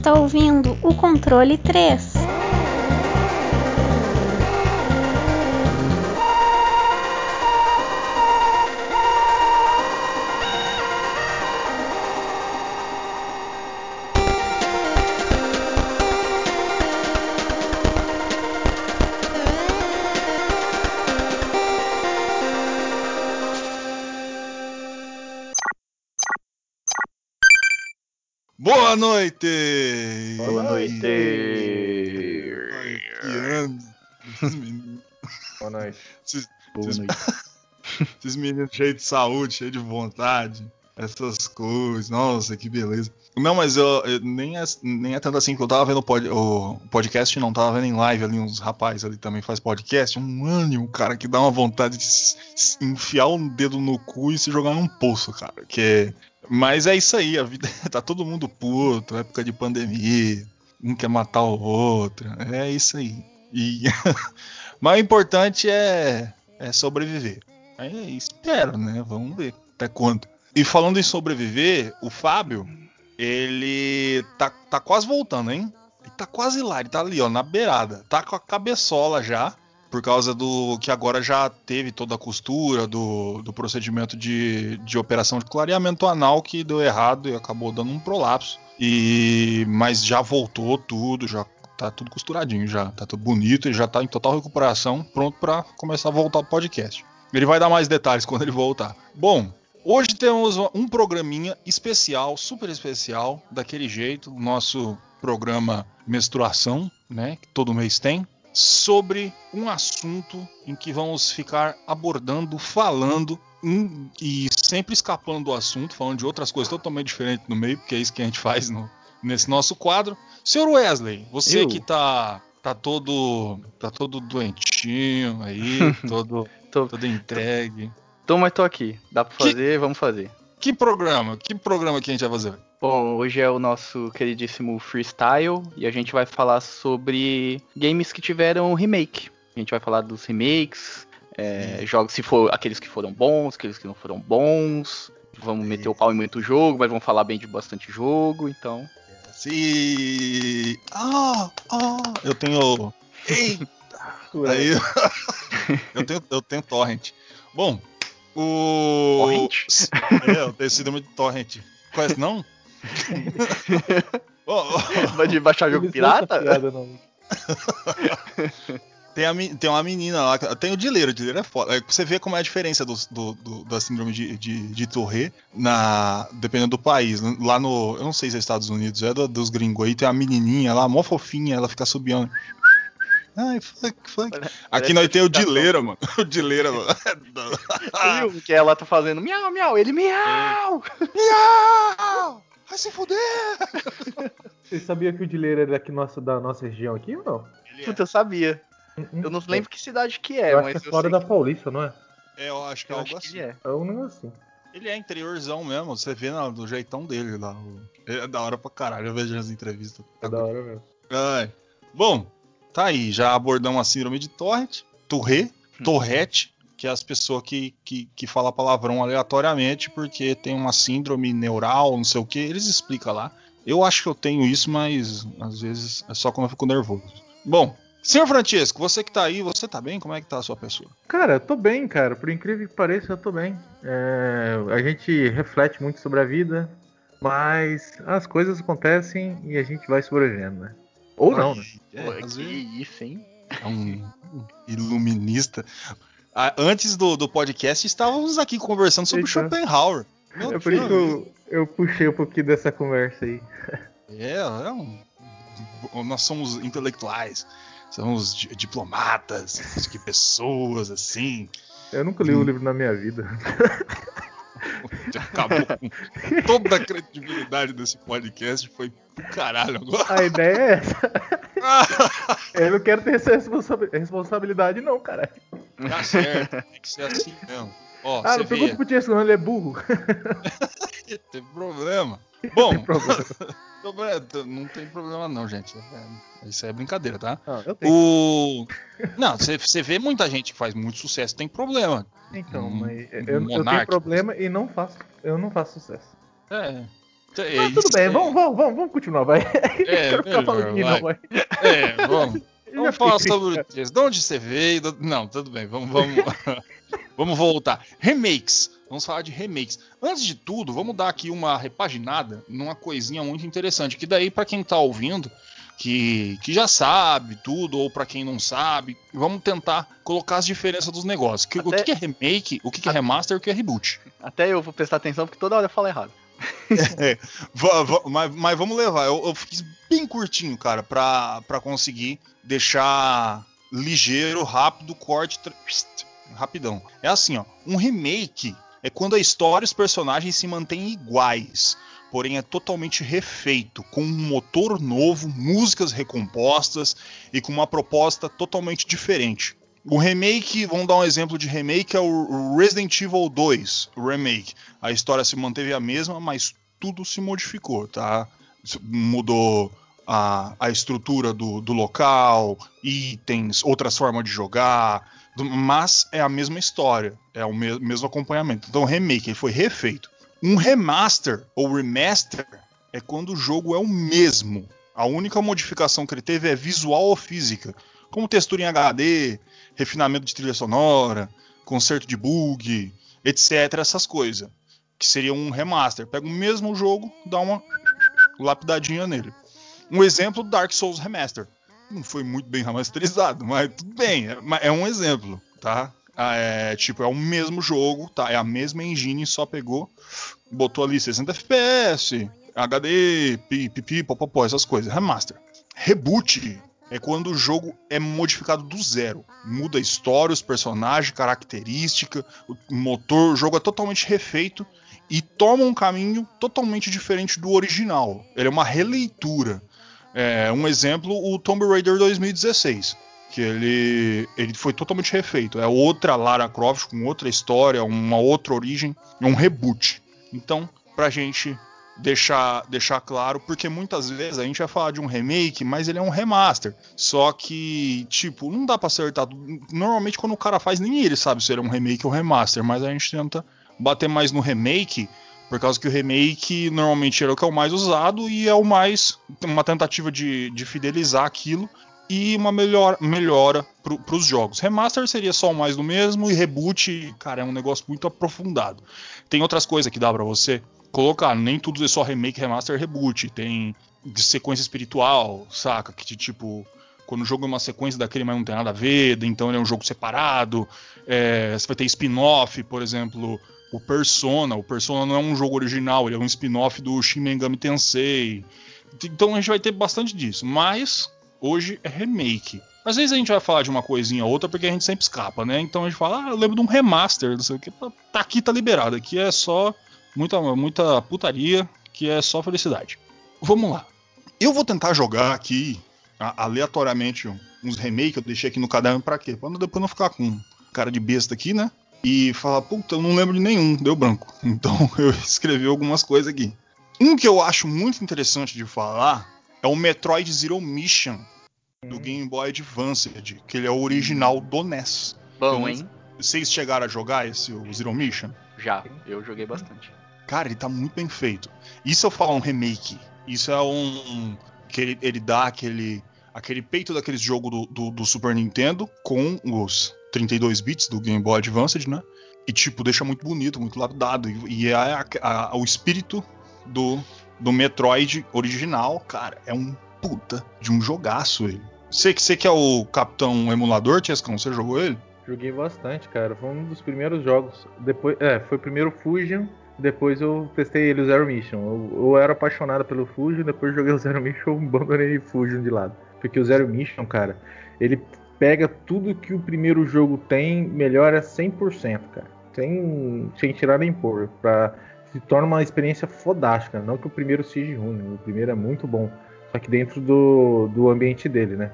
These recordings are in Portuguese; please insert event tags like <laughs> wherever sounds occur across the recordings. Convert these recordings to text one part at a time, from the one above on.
Está ouvindo o controle 3. Boa noite! Boa noite! Que Boa noite. <laughs> esses, Boa esses- noite. esses meninos cheios de saúde, cheios de vontade, essas coisas, nossa, que beleza. Não, mas eu, eu- nem, é, nem é tanto assim, porque eu tava vendo o, pod- o podcast, não tava vendo em live ali, uns rapazes ali também faz podcast, um ânimo, cara, que dá uma vontade de enfiar um dedo no cu e se jogar num poço, cara, que Mas é isso aí, a vida <laughs> tá todo mundo puto, época de pandemia, um quer matar o outro, é isso aí. E <laughs> mas o importante é, é sobreviver. Aí espero, né? Vamos ver até quando. E falando em sobreviver, o Fábio, ele tá, tá quase voltando, hein? Ele tá quase lá, ele tá ali, ó, na beirada. Tá com a cabeçola já, por causa do que agora já teve toda a costura do, do procedimento de, de operação de clareamento anal que deu errado e acabou dando um prolapso. E mas já voltou tudo, já tá tudo costuradinho já, tá tudo bonito, ele já tá em total recuperação, pronto pra começar a voltar pro podcast. Ele vai dar mais detalhes quando ele voltar. Bom, hoje temos um programinha especial, super especial, daquele jeito, nosso programa Menstruação, né, que todo mês tem, sobre um assunto em que vamos ficar abordando, falando em- e sempre escapando do assunto, falando de outras coisas totalmente diferentes no meio, porque é isso que a gente faz no- nesse nosso quadro. Senhor Wesley, você Eu? que tá tá todo tá todo doentinho aí, <laughs> todo Tô, todo entregue. tô, mas tô aqui. Dá pra Que- fazer, vamos fazer. Que programa? Que programa que a gente vai fazer? Bom, hoje é o nosso queridíssimo Freestyle e a gente vai falar sobre games que tiveram remake. A gente vai falar dos remakes, é, jogos se for aqueles que foram bons, aqueles que não foram bons. Vamos meter o pau em muito jogo, mas vamos falar bem de bastante jogo, então. Se ah, ah, eu tenho Eita! Aí, <laughs> eu tenho eu tenho torrent. Bom, o Torrent? É, eu tenho síndrome de torrent. Conhece não? Vai de baixar jogo pirata? piada, não. Tem, a tem uma menina lá, tem o Dileiro, o Dileiro é foda. É, Você vê como é a diferença do, do- do- da síndrome de, de, de Tourette, na, dependendo do país. Lá no, eu não sei se é Estados Unidos, é do- dos gringos aí, tem a menininha lá, mó fofinha, ela fica subiando. Ai, fuck, fuck. Parece Aqui nós tem o. Dileira, mano. <laughs> O Dileira, mano. Viu? Que ela tá fazendo miau, miau, ele miau! Miau! Vai se fuder! <laughs> Você sabia que o Dileira era daqui nossa, da nossa região aqui ou não? Ele é- Puta, eu sabia. Hum, Eu não lembro que cidade que é, Eu acho mas que é eu fora sei da Paulista, não é? É, eu acho que que, é eu algo acho que assim. ele é. É um negócio assim. Ele é interiorzão mesmo, você vê na- do jeitão dele lá. Ele é da hora pra caralho, eu vejo as entrevistas. É da hora mesmo. Ai. Bom, tá aí, já abordamos a síndrome de Tourette, Tourette, Tourette, que é as pessoas que, que, que falam palavrão aleatoriamente porque tem uma síndrome neural, não sei o que, eles explicam lá. Eu acho que eu tenho isso, mas às vezes é só quando eu fico nervoso. Bom, senhor Francisco, você que tá aí, você tá bem? Como é que tá a sua pessoa? Cara, eu tô bem, cara. Por incrível que pareça, eu tô bem. É, a gente reflete muito sobre a vida, mas as coisas acontecem e a gente vai sobrevivendo, né? Ou não, né? É, Pô, que vezes- isso, hein? É um iluminista. Antes do, do podcast, estávamos aqui conversando sobre Eita. Schopenhauer. Meu É por isso que eu, eu puxei um pouquinho dessa conversa aí. É, é um. Nós somos intelectuais, somos di- diplomatas, que pessoas assim. Eu nunca li o livro na minha vida. <laughs> Acabou com toda a credibilidade desse podcast. Foi pro caralho agora. A ideia é essa. <laughs> Eu não quero ter essa responsa- responsabilidade, não, cara. Tá certo, tem que ser assim mesmo. Ó, Ah, não pergunta pro não, ele é burro. <laughs> tem problema. Bom, Tem problema. <laughs> não tem problema não, gente. É- isso é brincadeira, tá? Ah. O... Não, você- vê muita gente que faz muito sucesso tem problema. Então, Hum, mas eu, eu tenho problema e não faço, eu não faço sucesso. É. É Mas tudo bem, aí. vamos, vamos, vamos, vamos continuar, vai. <laughs> É, Quero ficar falando de melhor, não, vai. É, vamos. Vamos falar sobre o texto. De onde você veio? Do- Não, tudo bem, vamos, vamos, <laughs> vamos voltar. Remakes. Vamos falar de remakes. Antes de tudo, vamos dar aqui uma repaginada numa coisinha muito interessante. Que daí, pra quem tá ouvindo, que, que já sabe tudo, ou pra quem não sabe, vamos tentar colocar as diferenças dos negócios. Que- O Até- que que é remake, o que que é remaster e o que é reboot. Até eu vou prestar atenção porque toda hora eu falo errado. <laughs> Va- mas, mas vamos levar. Eu, eu fiz bem curtinho, cara, pra, pra conseguir deixar ligeiro, rápido, corte, rapidão. É assim, ó. Um remake é quando a história e os personagens se mantêm iguais, porém é totalmente refeito, com um motor novo, músicas recompostas e com uma proposta totalmente diferente. O remake, vamos dar um exemplo de remake, é o Resident Evil 2, o remake. A história se manteve a mesma, mas tudo se modificou, tá? Mudou a, a estrutura do, do local, itens, outras formas de jogar, mas é a mesma história, é o me- mesmo acompanhamento. Então, remake ele foi refeito. Um remaster ou remaster é quando o jogo é o mesmo. A única modificação que ele teve é visual ou física, como textura em HD, refinamento de trilha sonora, conserto de bug, etc. Essas coisas. Que seria um remaster. Pega o mesmo jogo, dá uma lapidadinha nele. Um exemplo, Dark Souls Remaster. Não foi muito bem remasterizado, mas tudo bem. É, é um exemplo, tá? Ah, É, tipo, é o mesmo jogo, tá? É a mesma engine, só pegou, botou ali 60 FPS, HD, pipipi, popopó, essas coisas. Remaster. Reboot é quando o jogo é modificado do zero. Muda a história, os personagens, característica, o motor, o jogo é totalmente refeito e toma um caminho totalmente diferente do original. Ele é uma releitura. É, um exemplo, o Tomb Raider 2016. Que ele, ele foi totalmente refeito. É outra Lara Croft com outra história, uma outra origem. Um reboot. Então, pra gente deixar, deixar claro, porque muitas vezes a gente vai falar de um remake, mas ele é um remaster. Só que, tipo, não dá pra acertar. Normalmente, quando o cara faz, nem ele sabe se ele é um remake ou remaster, mas a gente tenta bater mais no remake, por causa que o remake normalmente é o que é o mais usado e é o mais. uma tentativa de, de fidelizar aquilo e uma melhor, melhora pro, pros jogos. Remaster seria só o mais do mesmo e reboot, cara, é um negócio muito aprofundado. Tem outras coisas que dá pra você colocar, nem tudo é só remake, remaster, reboot. Tem sequência espiritual, saca? Que tipo, quando o jogo é uma sequência daquele, mas não tem nada a ver, então ele é um jogo separado. É, você vai ter spin-off, por exemplo, o Persona. O Persona não é um jogo original, ele é um spin-off do Shin Megami Tensei. Então a gente vai ter bastante disso, mas hoje é remake. Às vezes a gente vai falar de uma coisinha ou outra porque a gente sempre escapa, né? Então a gente fala, ah, eu lembro de um remaster, não sei o que. Tá aqui, tá liberado. Aqui é só muita, muita putaria, que é só felicidade. Vamos lá. Eu vou tentar jogar aqui aleatoriamente uns remakes, eu deixei aqui no caderno pra quê? Pra não- depois não ficar com cara de besta aqui, né? E falar, puta, eu não lembro de nenhum, deu branco. <laughs> Então <laughs> eu escrevi algumas coisas aqui. Um que eu acho muito interessante de falar é o Metroid Zero Mission do Game Boy Advance, que ele é o original do NES. Bom, Eu hein? Vocês chegaram a jogar esse o Zero Mission? Já, eu joguei bastante. Cara, ele tá muito bem feito. Isso eu falo um remake. Isso é um. que ele, ele dá aquele. aquele peito daquele jogo do, do, do Super Nintendo com os 32 bits do Game Boy Advance, né? E tipo, deixa muito bonito, muito lapidado. E, e é a- a- o espírito do, do Metroid original, cara, é um puta de um jogaço ele. Você que, você que é o capitão emulador, Tiescão, você jogou ele? Joguei bastante, cara. Foi um dos primeiros jogos. Depois, é, foi primeiro o Fusion, depois eu testei ele o Zero Mission. Eu, eu era apaixonado pelo Fusion, depois joguei o Zero Mission, abandonei o Fusion de lado. Porque o Zero Mission, cara, ele pega tudo que o primeiro jogo tem, melhora 100%, cara. Sem, sem tirar nem pôr. Pra, se torna uma experiência fodástica. Não que o primeiro seja ruim, o primeiro é muito bom. Só que dentro do, do ambiente dele, né?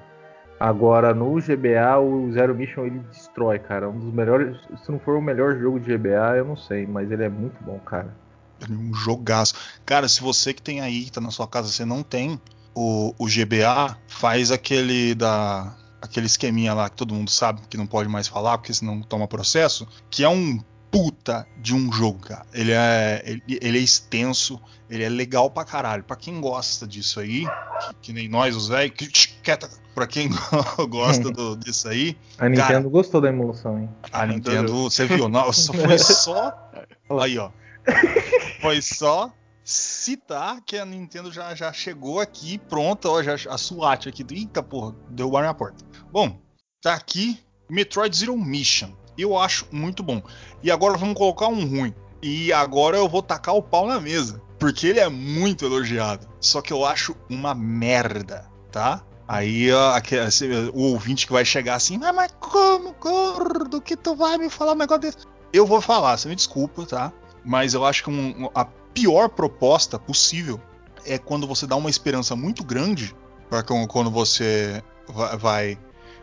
Agora no GBA o Zero Mission ele destrói, cara. Um dos melhores. Se não for o melhor jogo de GBA, eu não sei, mas ele é muito bom, cara. É um jogaço. Cara, se você que tem aí, tá na sua casa, você não tem o, o GBA, faz aquele da. aquele esqueminha lá que todo mundo sabe que não pode mais falar, porque senão toma processo, que é um puta de um jogo, cara. Ele é, ele, ele é extenso, ele é legal pra caralho. Pra quem gosta disso aí, que, que nem nós, os velhos. Pra quem <laughs> gosta do, disso aí. A Nintendo cara, gostou da emulação, hein? A Nintendo, você viu? Nossa, foi só. <laughs> Aí, ó. Foi só citar que a Nintendo já, já chegou aqui pronta, ó, já, a SWAT aqui. Eita porra, deu bar na porta. Bom, tá aqui Metroid Zero Mission. Eu acho muito bom. E agora vamos colocar um ruim. E agora eu vou tacar o pau na mesa. Porque ele é muito elogiado. Só que eu acho uma merda, tá? Aí o ouvinte que vai chegar assim, ah, mas como, gordo, que tu vai me falar um negócio desse? Eu vou falar, você me desculpa, tá? Mas eu acho que um, a pior proposta possível é quando você dá uma esperança muito grande para quando você vai, vai,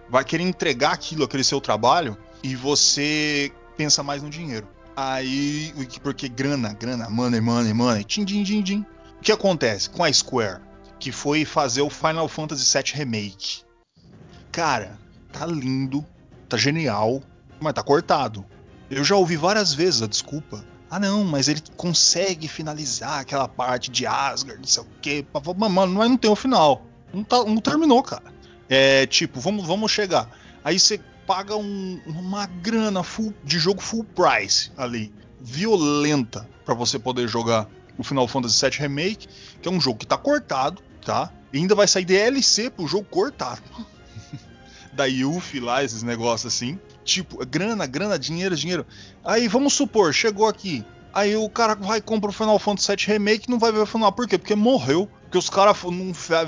vai querer entregar aquilo, aquele seu trabalho, e você pensa mais no dinheiro. Aí, porque grana, grana, money, money, money, tim, tim, tim, tim. O que acontece com a Square? que foi fazer o Final Fantasy VII Remake. Cara, tá lindo, tá genial, mas tá cortado. Eu já ouvi várias vezes a desculpa. Ah não, mas ele consegue finalizar aquela parte de Asgard, não sei o quê. Mano, mas não tem o final. Não, tá, não terminou, cara. É tipo, vamos, vamos chegar. Aí você paga um, uma grana full, de jogo full price ali, violenta, para você poder jogar o Final Fantasy VII Remake, que é um jogo que tá cortado, tá? E ainda vai sair DLC pro jogo cortado. <laughs> da Yuffie lá, esses negócios assim. Tipo, grana, grana, dinheiro, dinheiro. Aí vamos supor, chegou aqui. Aí o cara vai comprar o Final Fantasy VII Remake e não vai ver o final. Por quê? Porque morreu. Porque os caras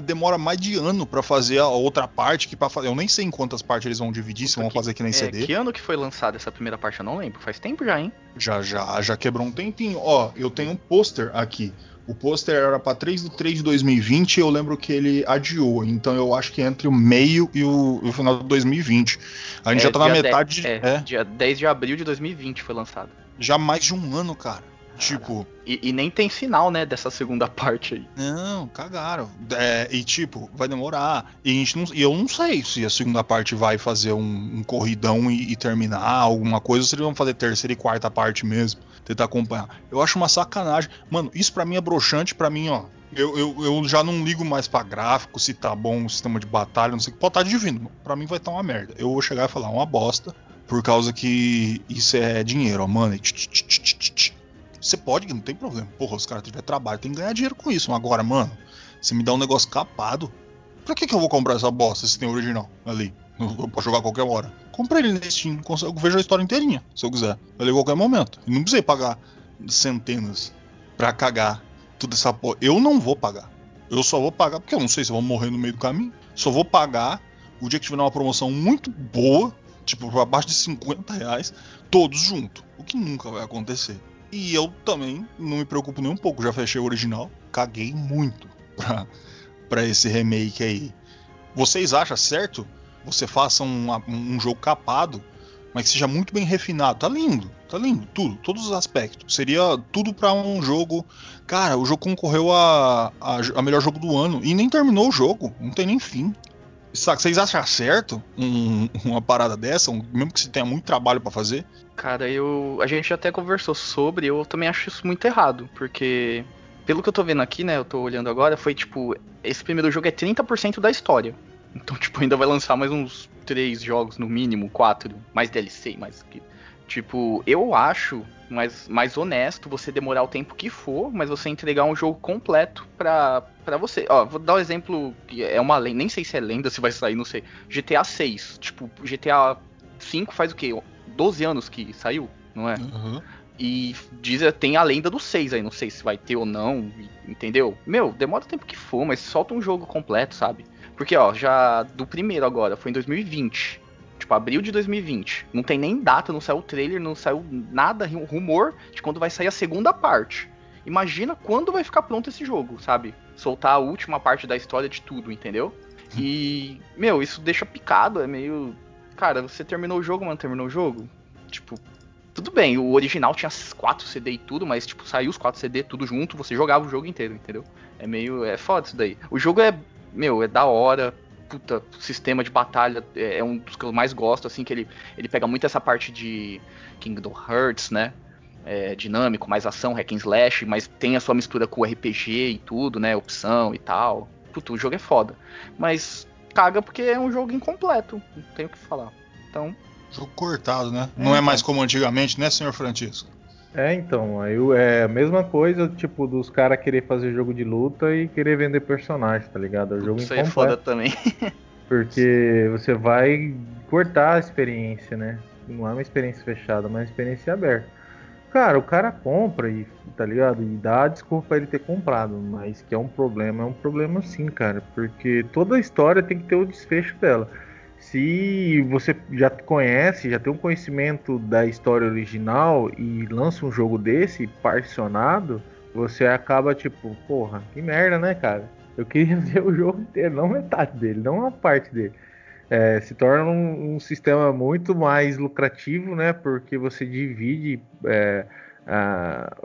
demora mais de ano para fazer a outra parte que para fazer. Eu nem sei em quantas partes eles vão dividir, se vão fazer que nem é, CD. Que ano que foi lançada essa primeira parte? Eu não lembro. Faz tempo já, hein? Já, já, já quebrou um tempinho. Ó, eu tenho um pôster aqui. O pôster era para 3 de 3 de 2020 e eu lembro que ele adiou. Então eu acho que entre o meio e o, o final de 2020. A gente é, já tá na metade. 10, é, é, dia 10 de abril de 2020 foi lançado. Já mais de um ano, cara. Tipo. E, e, nem tem final, né, dessa segunda <laughs> parte aí. Não, cagaram. É, e tipo, vai demorar. E, a gente não, e eu não sei se a segunda parte vai fazer um, um corridão e, e, terminar alguma coisa, ou se eles vão fazer terceira e quarta parte mesmo. Tentar acompanhar. Eu acho uma sacanagem. Mano, isso para mim é broxante, para mim, ó. Eu, eu, eu, já não ligo mais pra gráfico, se tá bom o sistema de batalha, não sei o que. Pode tá divino. Pra mim vai estar tá uma merda. Eu vou chegar e falar uma bosta. Por causa que isso é dinheiro, ó, mano. Você pode, não tem problema. Porra, os caras tiver trabalho, tem que ganhar dinheiro com isso. Agora, mano, você me dá um negócio capado. Pra que, que eu vou comprar essa bosta se tem original ali? Eu posso jogar a qualquer hora. Comprei ele no Steam, eu vejo a história inteirinha, se eu quiser. Ali a qualquer momento. E não precisei pagar centenas pra cagar tudo essa porra. Eu não vou pagar. Eu só vou pagar porque eu não sei se eu vou morrer no meio do caminho. Só vou pagar o dia que tiver uma promoção muito boa, tipo abaixo de 50 reais, todos juntos. O que nunca vai acontecer. E eu também não me preocupo nem um pouco, já fechei o original, caguei muito <laughs> pra, pra esse remake aí. Vocês acham certo? Você faça um, um jogo capado, mas que seja muito bem refinado. Tá lindo, tá lindo, tudo, todos os aspectos. Seria tudo para um jogo. Cara, o jogo concorreu a, a, a, melhor jogo do ano e nem terminou o jogo, não tem nem fim. Vocês acham certo um, uma parada dessa, um, mesmo que você tenha muito trabalho para fazer? Cara, eu. A gente até conversou sobre, eu também acho isso muito errado, porque. Pelo que eu tô vendo aqui, né? Eu tô olhando agora, foi tipo. Esse primeiro jogo é 30% da história. Então, <laughs> tipo, ainda vai lançar mais uns três jogos, no mínimo, quatro. Mais DLC, mais. Tipo, eu acho mais, mais honesto você demorar o tempo que for, mas você entregar um jogo completo pra, pra você. Ó, vou dar um exemplo que é uma lenda, nem sei se é lenda, se vai sair, não sei. GTA 6. Tipo, GTA 5 faz o quê? 12 anos que saiu, não é? Uhum. E diz, tem a lenda do 6 aí, não sei se vai ter ou não, entendeu? Meu, demora o tempo que for, mas solta um jogo completo, sabe? Porque, ó, já do primeiro agora, foi em 2020. Tipo, abril de 2020. Não tem nem data, não saiu trailer, não saiu nada, rumor de quando vai sair a segunda parte. Imagina quando vai ficar pronto esse jogo, sabe? Soltar a última parte da história de tudo, entendeu? <laughs> E, meu, isso deixa picado, é meio cara, você terminou o jogo, mano, terminou o jogo? Tipo, tudo bem, o original tinha 4 CD e tudo, mas tipo, saiu os 4 CD tudo junto, você jogava o jogo inteiro, entendeu? É meio. É foda isso daí. O jogo é. Meu, é da hora. Puta, sistema de batalha é, é um dos que eu mais gosto, assim, que ele, ele pega muito essa parte de Kingdom Hearts, né? É, dinâmico, mais ação, hack and slash, mas tem a sua mistura com o RPG e tudo, né? Opção e tal. Puta, o jogo é foda. Mas caga porque é um jogo incompleto, não tenho o que falar. Então. Jogo cortado, né? É, não é então. mais como antigamente, né, senhor Francisco? É, então, aí é a mesma coisa, tipo, dos caras querer fazer jogo de luta e querer vender personagem, tá ligado? É um jogo Isso incompleto. é foda também. <laughs> porque você vai cortar a experiência, né? Não é uma experiência fechada, mas uma experiência aberta. Cara, o cara compra e, tá ligado? E dá desculpa pra ele ter comprado, mas que é um problema, é um problema sim, cara, porque toda a história tem que ter o desfecho dela se você já conhece, já tem um conhecimento da história original e lança um jogo desse particionado, você acaba tipo, porra, que merda, né, cara? Eu queria <laughs> ver o jogo inteiro, não metade dele, não uma parte dele. É, se torna um, um, sistema muito mais lucrativo, né? Porque você divide é, a,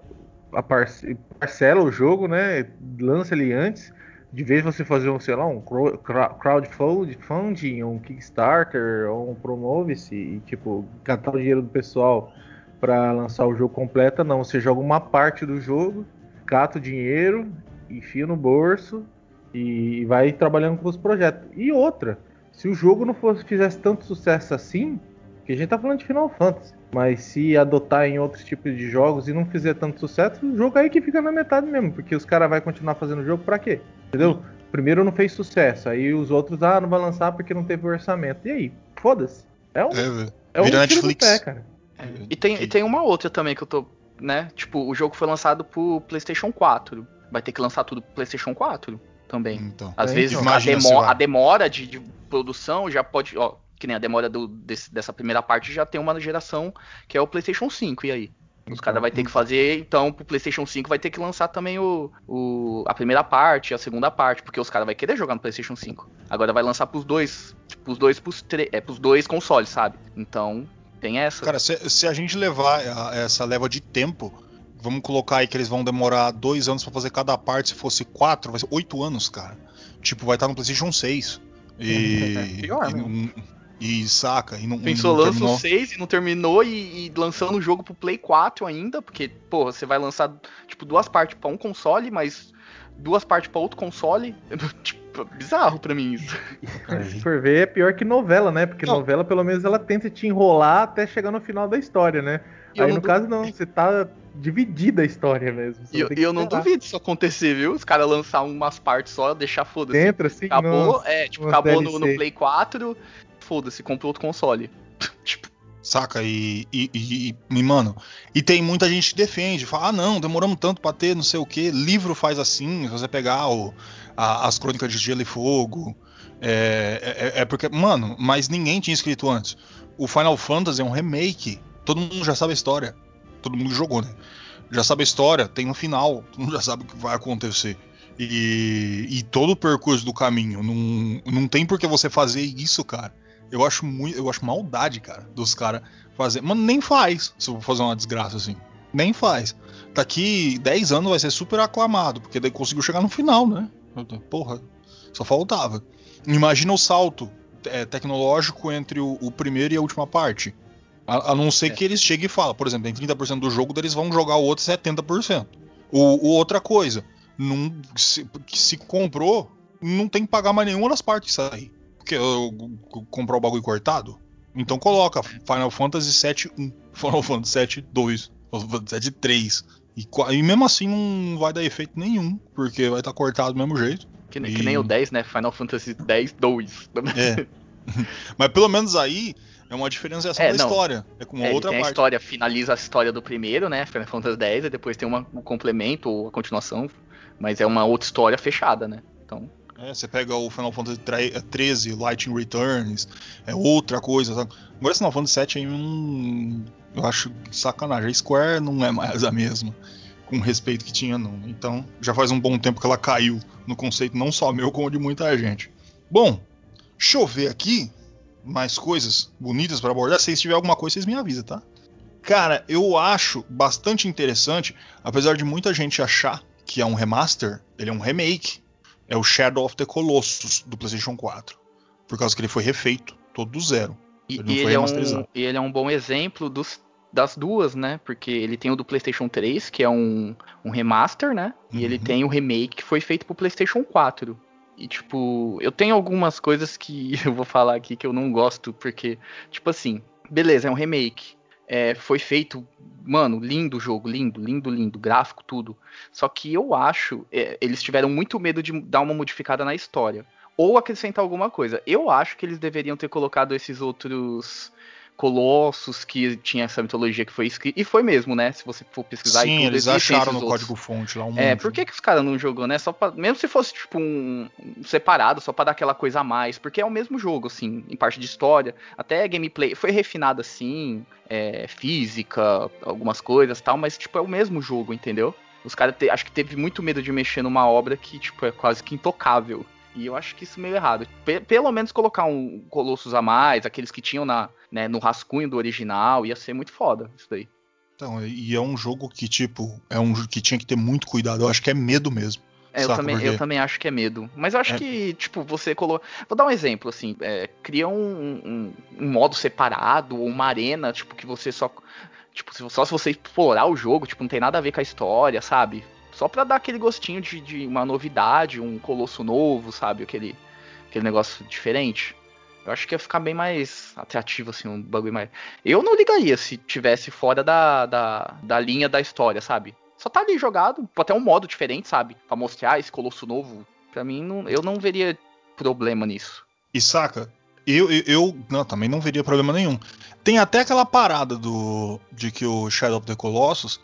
a parce parcela o jogo, né? Lança ele antes de vez você fazer um, sei lá, um crowdfunding, um Kickstarter, ou um Promove-se e tipo, catar o dinheiro do pessoal para lançar o jogo completo, não. Você joga uma parte do jogo, cata o dinheiro, enfia no bolso e vai trabalhando com os projetos. E outra, se o jogo não fosse, fizesse tanto sucesso assim, que a gente tá falando de Final Fantasy, mas se adotar em outros tipos de jogos e não fizer tanto sucesso, o jogo aí que fica na metade mesmo, porque os caras vão continuar fazendo o jogo para quê? Entendeu? Primeiro não fez sucesso, aí os outros, ah, não vai lançar porque não teve orçamento. E aí? Foda-se. É um, é, é um tiro Netflix. pé, cara. É, e, tem, e tem uma outra também que eu tô, né? Tipo, o jogo foi lançado pro PlayStation 4. Vai ter que lançar tudo pro PlayStation 4 também. Então, Às é, vezes então. a, demo a, demora de, de, produção já pode. Ó, que nem a demora do, desse, dessa primeira parte já tem uma geração que é o PlayStation 5. E aí? Os caras vai ter que fazer, então, pro PlayStation 5 vai ter que lançar também o, o a primeira parte, a segunda parte, porque os caras vai querer jogar no PlayStation 5. Agora vai lançar pros dois, pros dois, pros, é, pros dois consoles, sabe? Então, tem essa. Cara, se, se a gente levar a, essa leva de tempo, vamos colocar aí que eles vão demorar dois anos para fazer cada parte, se fosse quatro, vai ser oito anos, cara. Tipo, vai estar no PlayStation 6. E, <laughs> é pior, e, e saca, e não Pensou, não lança o 6 e não terminou e, e, lançando o jogo pro Play 4 ainda, porque, pô, você vai lançar, tipo, duas partes para um console, mas duas partes para outro console. <laughs> tipo, bizarro pra mim isso. Se for ver, é pior que novela, né? Porque não. novela, pelo menos, ela tenta te enrolar até chegar no final da história, né? E Aí, no caso, não, você tá dividida a história mesmo. E eu, eu não duvido isso acontecer, viu? Os caras lançar umas partes só, deixar foda-se. Entra, assim, Acabou, é, tipo, acabou no, no, Play 4, foda-se, comprou outro console. <laughs> tipo. Saca? E, e, e, e, mano, e tem muita gente que defende, fala, ah não, demoramos tanto pra ter não sei o que. Livro faz assim, se você pegar o, a, as crônicas de Gelo e Fogo. É, é, é, porque, mano, mas ninguém tinha escrito antes. O Final Fantasy é um remake. Todo mundo já sabe a história. Todo mundo jogou, né? Já sabe a história, tem um final, todo mundo já sabe o que vai acontecer. E, e todo o percurso do caminho. Não, não tem por que você fazer isso, cara. Eu acho muito. Eu acho maldade, cara, dos caras fazer. Mano, nem faz se eu vou fazer uma desgraça assim. Nem faz. Daqui 10 anos vai ser super aclamado, porque daí conseguiu chegar no final, né? Porra, só faltava. Imagina o salto é, tecnológico entre o, o, primeiro e a última parte. A, a não ser é. que eles cheguem e falem, por exemplo, em 30% do jogo, eles vão jogar o outro 70%. O, o outra coisa, não, se, se comprou, não tem que pagar mais nenhuma das partes sair que eu, comprar o bagulho cortado? Então coloca Final Fantasy 7 1, Final Fantasy 7 2, Final Fantasy 7 3. E, e, mesmo assim não vai dar efeito nenhum, porque vai estar tá cortado do mesmo jeito. Que, e... que, nem o 10, né? Final Fantasy 10 2. É. <laughs> Mas pelo menos aí é uma diferenciação é, da não. história. É com uma é, outra tem parte. A história finaliza a história do primeiro, né? Final Fantasy 10, e depois tem uma, um complemento ou a continuação. Mas é uma outra história fechada, né? Então. É, você pega o Final Fantasy XIII, Lightning Returns, é outra coisa. Sabe? Agora Final Fantasy VII é um. Eu acho sacanagem. A Square não é mais a mesma, com o respeito que tinha, não. Então, já faz um bom tempo que ela caiu no conceito, não só meu, como de muita gente. Bom, deixa eu ver aqui mais coisas bonitas para abordar. Se tiver alguma coisa, vocês me avisam, tá? Cara, eu acho bastante interessante, apesar de muita gente achar que é um remaster, ele é um remake é o Shadow of the Colossus do PlayStation 4. por causa que ele foi refeito, todo do zero. E, Ele ele, é um, ele é um bom exemplo dos, das duas, né? Porque ele tem o do PlayStation 3, que é um, um remaster, né? E ele Uhum. tem o remake que foi feito pro PlayStation 4. E, tipo, eu tenho algumas coisas que <laughs> eu vou falar aqui que eu não gosto, porque, tipo assim, beleza, é um remake. É, foi feito, mano, lindo o jogo, lindo, lindo, lindo, gráfico, tudo. Só que eu acho, é, eles tiveram muito medo de dar uma modificada na história. Ou acrescentar alguma coisa. Eu acho que eles deveriam ter colocado esses outros colossos que tinha essa mitologia que foi escrita. E foi mesmo, né? Se você for pesquisar e Sim, tudo, eles acharam no outros. código fonte lá um É, monte. por que, que os caras não jogou, né? Só pra, mesmo se fosse, tipo, um, um separado, só pra dar aquela coisa a mais. Porque é o mesmo jogo, assim, em parte de história. Até gameplay foi refinado, assim, é, física, algumas coisas e tal, mas, tipo, é o mesmo jogo, entendeu? Os caras, acho que teve muito medo de mexer numa obra que, tipo, é quase que intocável. E eu acho que isso é meio errado. Pe- pelo menos colocar um Colossus a mais, aqueles que tinham na, né, no rascunho do original, ia ser muito foda isso daí. Então, e é um jogo que, tipo, é um jogo que tinha que ter muito cuidado. Eu acho que é medo mesmo. É, eu, também, eu também acho que é medo. Mas eu acho É. que, tipo, você coloca. Vou dar um exemplo, assim. é, cria um, um, um modo separado, ou uma arena, tipo, que você só. Tipo, só se você explorar o jogo, tipo, não tem nada a ver com a história, sabe? Só pra dar aquele gostinho de, de uma novidade, um colosso novo, sabe? Aquele, aquele negócio diferente. Eu acho que ia ficar bem mais atrativo, assim, um bagulho mais. Eu não ligaria se tivesse fora da, da, da linha da história, sabe? Só tá ali jogado, até um modo diferente, sabe? Pra mostrar esse colosso novo. Pra mim, não, eu não veria problema nisso. E saca, eu, eu, eu- não, também não veria problema nenhum. Tem até aquela parada do de que o Shadow of the Colossus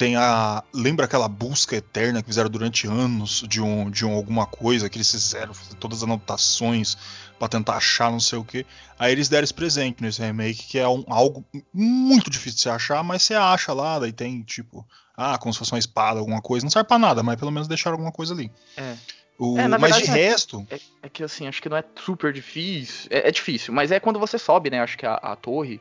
tem a. Lembra aquela busca eterna que fizeram durante anos de, um, de um, alguma coisa que eles fizeram, todas as anotações pra tentar achar não sei o que. Aí eles deram esse presente nesse remake, que é um- algo muito difícil de se achar, mas você acha lá, daí tem tipo, ah, como se fosse uma espada, alguma coisa. Não serve pra nada, mas pelo menos deixaram alguma coisa ali. É. O, É, mas verdade, de é- resto, É, é que assim, acho que não é super difícil. É, é difícil, mas é quando você sobe, né? Acho que a, a torre.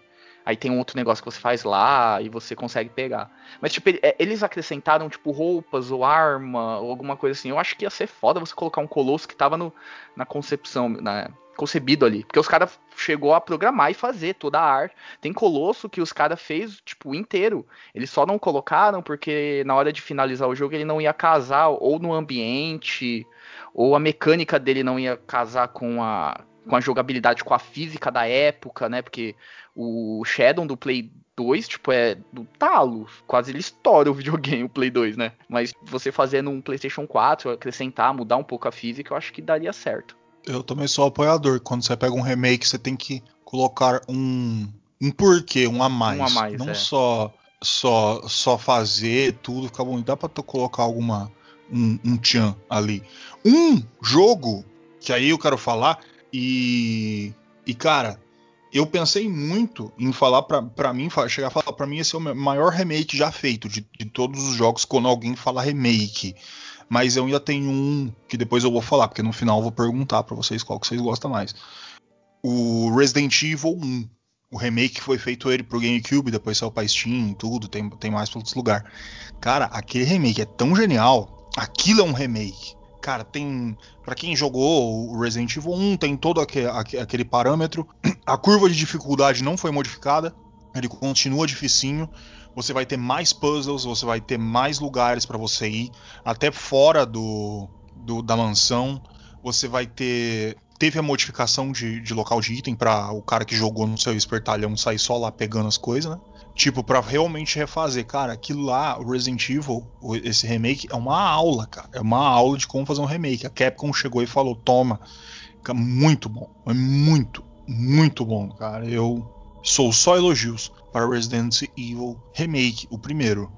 Aí tem um outro negócio que você faz lá e você consegue pegar. Mas, tipo, é, eles acrescentaram, tipo, roupas ou arma ou alguma coisa assim. Eu acho que ia ser foda você colocar um colosso que tava no, na concepção, na, concebido ali. Porque os caras chegou a programar e fazer toda a arte. Tem colosso que os caras fez, tipo, inteiro. Eles só não colocaram porque na hora de finalizar o jogo ele não ia casar ou no ambiente ou a mecânica dele não ia casar com a, com a jogabilidade, com a física da época, né? Porque o Shadow do Play 2, tipo, é do talo. Quase ele estoura o videogame, o Play 2, né? Mas você fazendo um PlayStation 4, acrescentar, mudar um pouco a física, eu acho que daria certo. Eu também sou apoiador. Quando você pega um remake, você tem que colocar um, um porquê, um a mais. Um a mais, Não é. só, só só fazer tudo, ficar bom. Dá pra tu colocar alguma um, um tchan ali. Um jogo que aí eu quero falar e e cara, eu pensei muito em falar pra mim, chegar a falar pra mim esse é o maior remake já feito de, de todos os jogos quando alguém fala remake. Mas eu ainda tenho um que depois eu vou falar, porque no final eu vou perguntar pra vocês qual que vocês gostam mais. O Resident Evil 1. O remake foi feito ele pro GameCube, depois saiu pra Steam e tudo, tem, tem mais pra outros lugares. Cara, aquele remake é tão genial. Aquilo é um remake. Cara, tem. Pra quem jogou o Resident Evil 1, tem todo aque- aque- aquele parâmetro. <clears throat> A curva de dificuldade não foi modificada. Ele continua dificinho. Você vai ter mais puzzles, você vai ter mais lugares pra você ir, até fora do, do- da mansão. Você vai ter. Teve a modificação de, de local de item pra o cara que jogou no seu espertalhão sair só lá pegando as coisas, né? Tipo, pra realmente refazer. Cara, aquilo lá, o Resident Evil, esse remake, é uma aula, cara. É uma aula de como fazer um remake. A Capcom chegou e falou: toma. Fica muito bom. É muito, muito bom, cara. Eu sou só elogios para Resident Evil Remake, o primeiro.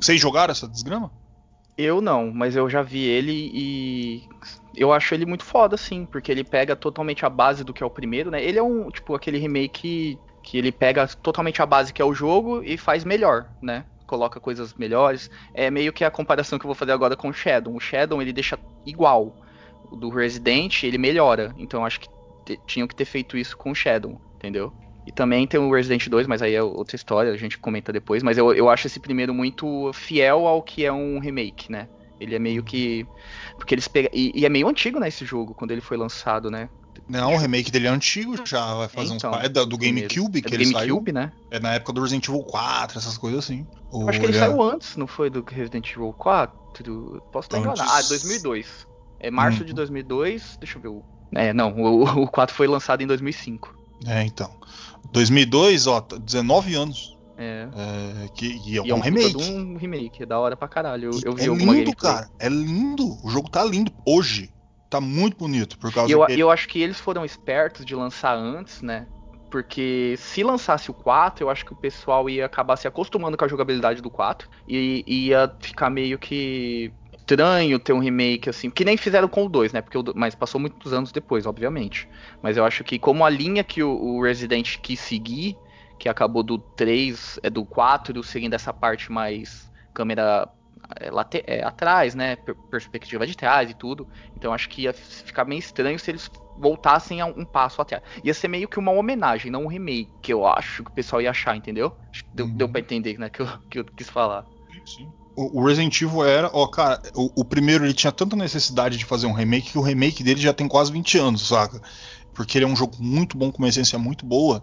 Vocês jogaram essa desgrama? Eu não, mas eu já vi ele e eu acho ele muito foda, sim, porque ele pega totalmente a base do que é o primeiro, né? Ele é um, tipo, aquele remake que ele pega totalmente a base que é o jogo e faz melhor, né? Coloca coisas melhores. É meio que a comparação que eu vou fazer agora com o Shadow. O Shadow ele deixa igual. O do Resident ele melhora. Então eu acho que tinham que ter feito isso com o Shadow, entendeu? E também tem o Resident 2, mas aí é outra história, a gente comenta depois. Mas eu, eu acho esse primeiro muito fiel ao que é um remake, né? Ele é meio que. Porque eles pegam. E, e é meio antigo, né, esse jogo, quando ele foi lançado, né? Não, o remake dele é antigo já, vai fazer Então, uns. É do primeiro. GameCube É que do ele saiu. GameCube, né? É na época do Resident Evil 4, essas coisas assim. Eu acho que ele é- saiu antes, não foi do Resident Evil 4? Posso estar Antes. enganado. Ah, 2002. É março Hum. de 2002. Deixa eu ver. o- É, não, o, o 4 foi lançado em 2005. É, então. 2002, ó, tá 19 anos. É. É, que, e é E é um um puta remake. um remake, é da hora pra caralho. Eu, eu vi é lindo, cara. É lindo. O jogo tá lindo. Hoje. Tá muito bonito. Por causa eu, que eu acho que eles foram espertos de lançar antes, né? Porque se lançasse o 4, eu acho que o pessoal ia acabar se acostumando com a jogabilidade do 4 e ia ficar meio que estranho ter um remake assim, que nem fizeram com o 2, né? Porque o mas passou muitos anos depois, obviamente. Mas eu acho que como a linha que o, o Resident quis seguir, que acabou do 3, é do 4, seguindo essa parte mais câmera é, late- é, atrás, né? per- Perspectiva de trás e tudo. Então acho que ia ficar meio estranho se eles voltassem a um passo atrás. Ia ser meio que uma homenagem, não um remake, que eu acho que o pessoal ia achar, entendeu? Deu, Uhum. deu pra entender, né? Que eu, que eu quis falar. Sim. O o Resident Evil era, ó, cara, o, o primeiro ele tinha tanta necessidade de fazer um remake que o remake dele já tem quase 20 anos, saca? Porque ele é um jogo muito bom, com uma essência muito boa,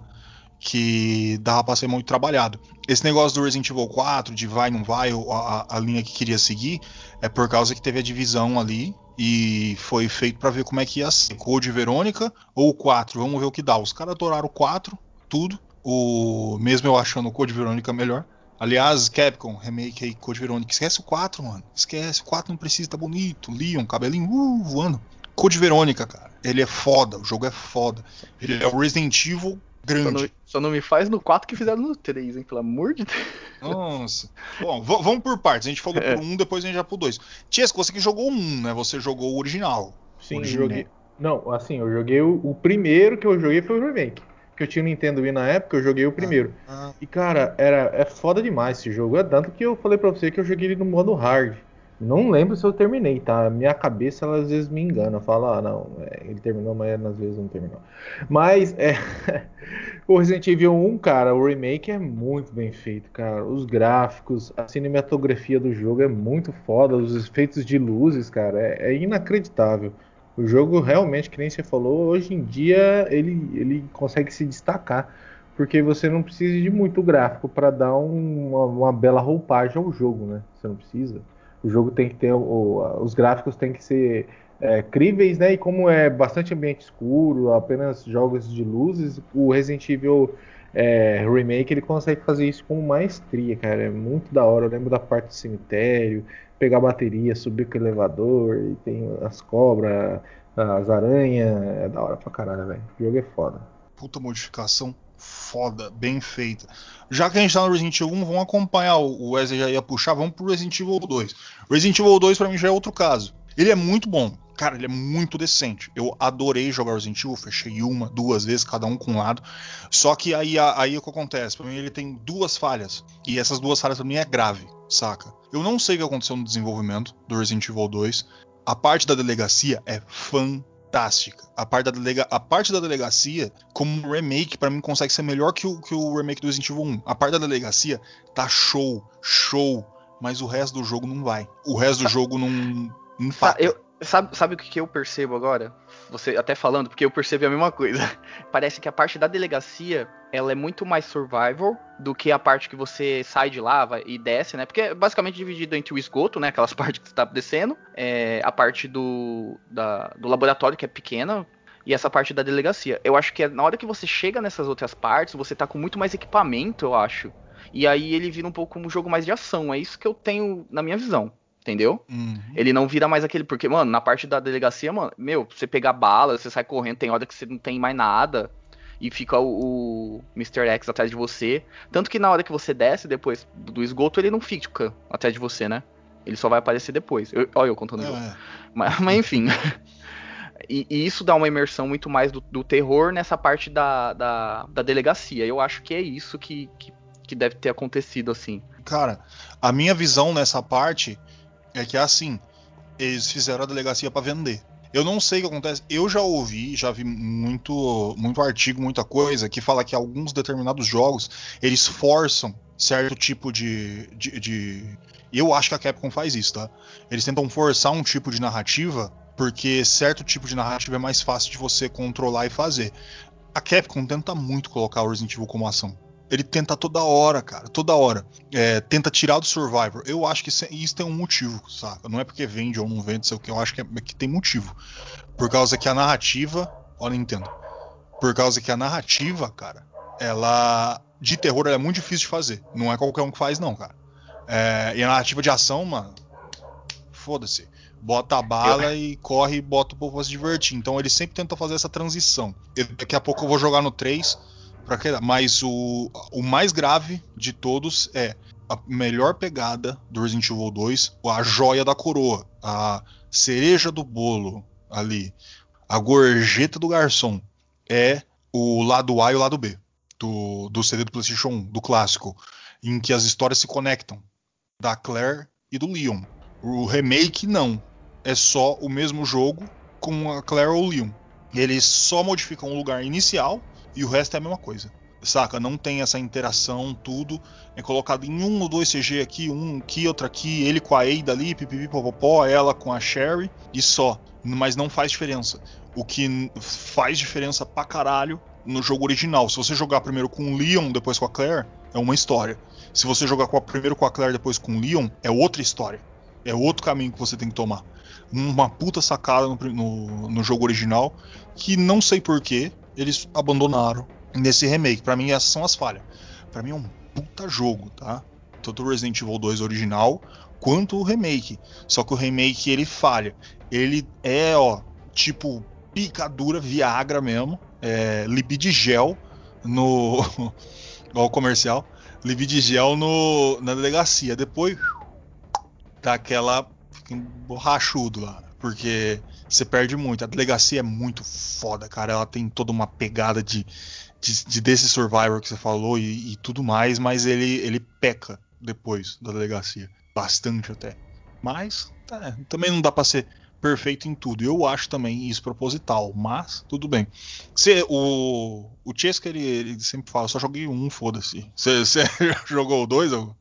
que dava pra ser muito trabalhado. Esse negócio do Resident Evil 4, de vai, não vai, a, a linha que queria seguir, é por causa que teve a divisão ali e foi feito pra ver como é que ia ser. Code Verônica ou o 4, vamos ver o que dá. Os caras adoraram o 4, tudo. O, mesmo eu achando o Code Verônica melhor. Aliás, Capcom, remake aí, Code Verônica. Esquece o 4, mano. Esquece. O 4 não precisa, tá bonito. Leon, cabelinho, uh, voando. Code Verônica, cara. Ele é foda. O jogo é foda. Ele é o Resident Evil Só não, grande. só não me faz no 4 que fizeram no 3, hein? Pelo amor de Deus. Nossa. Bom, vamos por partes. A gente falou É. por um, depois a gente já pro dois. Tiesco, você que jogou um, né? Você jogou o original. Sim, eu Original. joguei. Não, assim, eu joguei o, o primeiro que eu joguei foi o remake. Que eu tinha o Nintendo Wii na época, eu joguei o primeiro. Ah, E cara, era, é foda demais esse jogo. É tanto que eu falei pra você que eu joguei ele no modo hard. Não lembro se eu terminei, tá? Minha cabeça ela às vezes me engana. Fala, ah, não, é, ele terminou, mas às vezes não terminou. Mas é. <laughs> o Resident Evil 1, cara, o remake é muito bem feito, cara. Os gráficos, a cinematografia do jogo é muito foda. Os efeitos de luzes, cara, é, é inacreditável. O jogo realmente, que nem você falou, hoje em dia ele, ele consegue se destacar. Porque você não precisa de muito gráfico para dar um- uma, uma bela roupagem ao jogo, né? Você não precisa. O jogo tem que ter. o- os gráficos têm que ser é, críveis, né? E como é bastante ambiente escuro, apenas jogos de luzes, o Resident Evil é, Remake ele consegue fazer isso com maestria, cara. É muito da hora. Eu lembro da parte do cemitério, pegar bateria, subir com elevador, e tem as cobras, as aranhas. É da hora pra caralho, velho. O jogo é foda. puta modificação foda, bem feita. Já que a gente tá no Resident Evil 1, vamos acompanhar. O Wesley já ia puxar, vamos pro Resident Evil 2. Resident Evil 2 pra mim já é outro caso. Ele é muito bom. Cara, ele é muito decente. Eu adorei jogar Resident Evil, fechei uma, duas vezes, cada um com um lado. Só que aí, aí o que acontece? Pra mim ele tem duas falhas. E essas duas falhas pra mim é grave, saca? Eu não sei o que aconteceu no desenvolvimento do Resident Evil 2. A parte da delegacia é fantástica. A parte da, delega a parte da delegacia, como remake, pra mim consegue ser melhor que o, que o remake do Resident Evil 1. A parte da delegacia tá show, show. Mas o resto do jogo não vai. O resto do jogo não, Sa- empata. eu- sabe, sabe o que, eu percebo agora? Você até falando, porque eu percebo a mesma coisa. <laughs> Parece que a parte da delegacia ela é muito mais survival do que a parte que você sai de lá vai- e desce, né? Porque é basicamente dividido entre o esgoto, né? Aquelas <laughs> partes que você tá descendo, é, a parte do, da- do laboratório, que é pequena, e essa parte da delegacia. Eu acho que é- na hora que você chega nessas outras partes, você tá com muito mais equipamento, eu acho. E aí ele vira um pouco um jogo mais de ação. É isso que eu tenho na minha visão. Entendeu? Uhum. Ele não vira mais aquele. Porque, mano, na parte da delegacia, mano, meu, você pegar bala, você sai correndo, tem hora que você não tem mais nada. E fica o, o Mr. X atrás de você. Tanto que na hora que você desce depois do esgoto, ele não fica atrás de você, né? Ele só vai aparecer depois. Eu- olha eu contando jogo. É, Mas, <laughs> mas enfim. <laughs> E, e isso dá uma imersão muito mais do, do terror nessa parte da, da, da delegacia. Eu acho que é isso que, que, que deve ter acontecido, assim. Cara, a minha visão nessa parte é que assim, eles fizeram a delegacia pra vender. Eu não sei o que acontece. Eu já ouvi, já vi muito, muito artigo, muita coisa que fala que alguns determinados jogos eles forçam certo tipo de, de, de- Eu acho que a Capcom faz isso, tá? Eles tentam forçar um tipo de narrativa porque certo tipo de narrativa é mais fácil de você controlar e fazer. A Capcom tenta muito colocar o Resident Evil como ação. Ele tenta toda hora, cara, toda hora. É, tenta tirar do Survivor. Eu acho que isso, isso, tem um motivo, saca? Não é porque vende ou não vende, sei o que. Eu acho que, é, que tem motivo. Por causa que a narrativa. Olha, Nintendo. Por causa que a narrativa, cara, ela. De terror é muito difícil de fazer. Não é qualquer um que faz, não, cara. É, e a narrativa de ação, mano. Foda-se. Bota a bala eu... e corre e bota o povo pra se divertir. Então ele sempre tenta fazer essa transição. E daqui a pouco eu vou jogar no 3 Pra que, mas o, o mais grave de todos é a melhor pegada do Resident Evil 2, a joia da coroa, a cereja do bolo ali, a gorjeta do garçom, é o lado A e o lado B do, do CD do PlayStation 1, do clássico, em que as histórias se conectam, da Claire e do Leon. O remake não, é só o mesmo jogo com a Claire ou o Leon. Eles só modificam o lugar inicial e o resto é a mesma coisa. Saca? Não tem essa interação, tudo. É colocado em um ou dois CG aqui, um aqui, outro aqui, ele com a Ada ali, pipipi, popopó, ela com a Sherry e só. Mas não faz diferença. O que faz diferença pra caralho no jogo original. Se você jogar primeiro com o Leon, depois com a Claire, é uma história. Se você jogar com a, primeiro com a Claire, depois com o Leon, é outra história. É outro caminho que você tem que tomar. Uma puta sacada no, no, no jogo original que não sei porquê, eles abandonaram nesse remake. Para mim, essas são as falhas. Para mim é um puta jogo, tá? Tanto o Resident Evil 2 original quanto o remake. Só que o remake ele falha. Ele é, ó, tipo picadura Viagra mesmo, é, lipidigel no <laughs> ó, o comercial, lipidigel no na delegacia. Depois dá aquela borrachudo lá, porque você perde muito. A delegacia é muito foda, cara. Ela tem toda uma pegada de, de, de desse Survivor que você falou e, e, tudo mais, mas ele, ele peca depois da delegacia. Bastante até. Mas tá, também não dá pra ser perfeito em tudo. Eu acho também isso proposital, mas tudo bem. Você, o o Chesca, ele, ele sempre fala, só joguei um, foda-se. Você <laughs> jogou dois? Ou...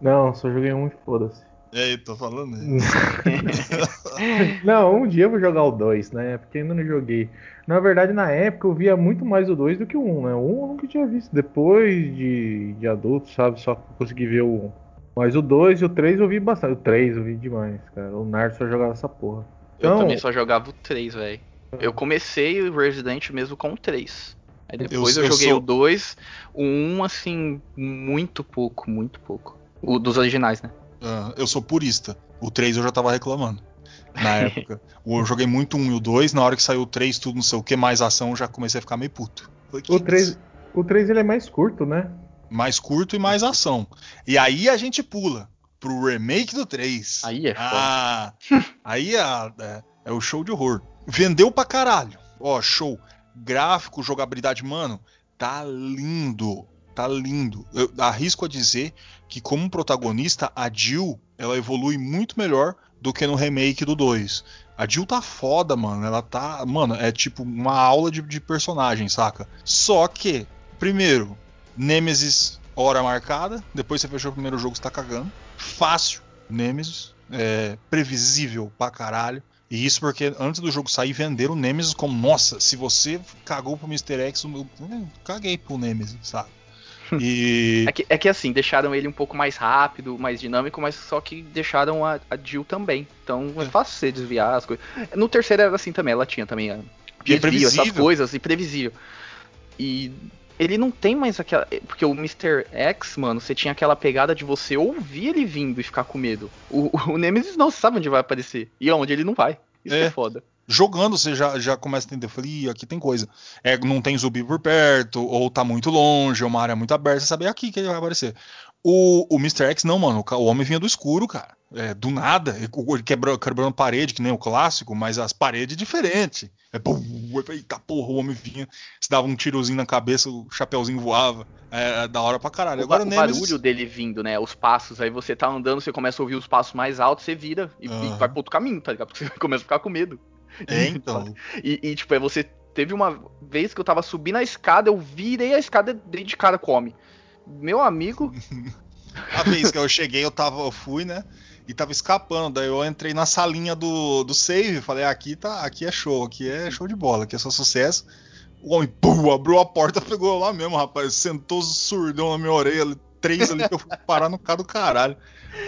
Não, só joguei um e foda-se. É, tô falando. <laughs> não, um dia eu vou jogar o 2, né? Porque ainda não joguei. Na verdade, na época eu via muito mais o 2 do que o 1, um, né? O 1 um eu nunca tinha visto. Depois de, de adulto, sabe? Só consegui ver o 1. Mas o 2 e o 3 eu vi bastante. O 3 eu vi demais, cara. O Nard só jogava essa porra. Então... Eu também só jogava o 3, velho. Eu comecei o Resident mesmo com o 3. Aí depois eu, eu, eu joguei sou... o 2, o 1, assim, muito pouco, muito pouco. O dos originais, né? Uh, eu sou purista. O 3 eu já tava reclamando. Na época. <laughs> eu joguei muito um e o 2, na hora que saiu o 3, tudo não sei o que, mais ação, eu já comecei a ficar meio puto. Falei, o 3, o 3 ele é mais curto, né? Mais curto e mais ação. E aí a gente pula pro remake do 3. Aí é foda. Ah, aí é, é, é, o show de horror. Vendeu pra caralho. Ó, show. Gráfico, jogabilidade, mano, tá lindo tá lindo. Eu arrisco a dizer que como protagonista a Jill, ela evolui muito melhor do que no remake do 2. A Jill tá foda, mano. Ela tá, mano, é tipo uma aula de, de personagem, saca? Só que, primeiro, Nemesis hora marcada, depois você fechou o primeiro jogo, você tá cagando. Fácil, Nemesis, é, previsível pra caralho. E isso porque antes do jogo sair venderam o Nemesis como, nossa, se você cagou pro Mr. X, eu, eu caguei pro Nemesis, sabe? <laughs> E... É, que, é que assim, deixaram ele um pouco mais rápido, mais dinâmico, mas só que deixaram a, a Jill também. Então é, é fácil você desviar as coisas. No terceiro era assim também, ela tinha também a desvio, essas coisas, imprevisível. E ele não tem mais aquela. Porque o Mr. X, mano, você tinha aquela pegada de você ouvir ele vindo e ficar com medo. O, <laughs> o Nemesis não sabe onde vai aparecer e aonde ele não vai. Isso é, é foda jogando você já, já começa a entender, falei, aqui tem coisa. É, não tem zumbi por perto, ou tá muito longe, ou uma área muito aberta, você sabe é aqui que ele vai aparecer. O, o Mr. X, não, mano, o homem vinha do escuro, cara. É, do nada, ele quebrou, quebrando parede, que nem o clássico, mas as paredes diferentes. É, pum, eita porra, o homem vinha, se dava um tirozinho na cabeça, o chapeuzinho voava. É, é da hora pra caralho. O, Agora, o Nemesis... barulho dele vindo, né? Os passos, aí você tá andando, você começa a ouvir os passos mais altos, você vira e, uhum. e vai pro outro caminho, tá ligado? Porque você <laughs> começa a ficar com medo. É, então. <laughs> e, e, tipo, é você. Teve uma vez que eu tava subindo a escada, eu virei a escada dei de cara come. Meu amigo. <laughs> a vez que eu cheguei, eu tava, eu fui, né? e tava escapando. Daí eu entrei na salinha do, do save, falei, ah, aqui tá, aqui é show, aqui é show de bola, aqui é só sucesso. O homem, pum, abriu a porta, <laughs> pegou lá mesmo, rapaz. Sentou surdão na minha orelha, três ali que eu fui parar no carro do caralho.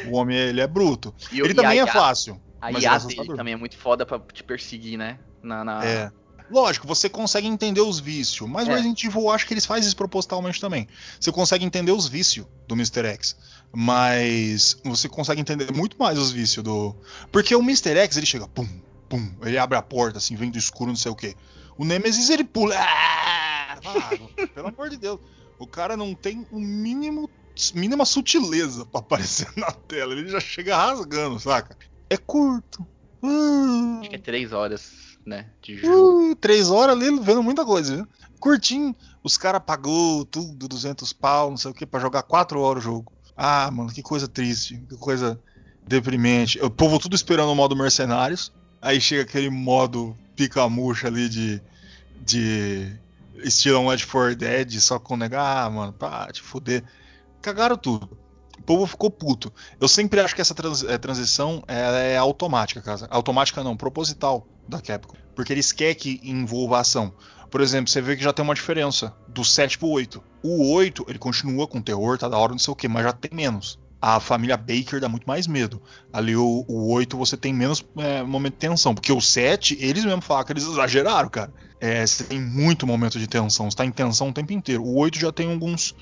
O homem, ele é bruto. Ele também é fácil. A mas IA é dele também é muito foda pra te perseguir, né? Na, na- É. Lógico, você consegue entender os vícios, mas o É. Resident Evil eu acho que eles fazem isso propositalmente também. Você consegue entender os vícios do Mr. X, mas você consegue entender muito mais os vícios do. Porque o Mr. X ele chega, pum, pum, ele abre a porta assim, vem do escuro, não sei o quê. O Nemesis ele pula. Ah, <laughs> pelo amor de Deus. O cara não tem o mínimo mínima sutileza pra aparecer <laughs> na tela. Ele já chega rasgando, saca? É curto. Uh, Acho que é três horas, né? De jogo. Uh, três horas ali vendo muita coisa, viu? Curtinho. Os caras pagou tudo, 200 pau, não sei o que, pra jogar quatro horas o jogo. Ah, mano, que coisa triste, que coisa deprimente. O povo tudo esperando o modo mercenários. Aí chega aquele modo pica-murcha ali de. de. estilo Left 4 Dead, só com negar, ah, mano, pra te fuder. Cagaram tudo. O povo ficou puto. Eu sempre acho que essa trans- eh, transição ela é automática, cara. Automática não, proposital da Capcom. Porque eles querem que envolva ação. Por exemplo, você vê que já tem uma diferença do 7 pro 8. O 8, ele continua com terror, tá da hora, não sei o que, mas já tem menos. A família Baker dá muito mais medo. Ali o, o 8 você tem menos é, momento de tensão. Porque o 7, eles mesmo falam que eles exageraram, cara. É, você tem muito momento de tensão. Você tá em tensão o tempo inteiro. O 8 já tem alguns,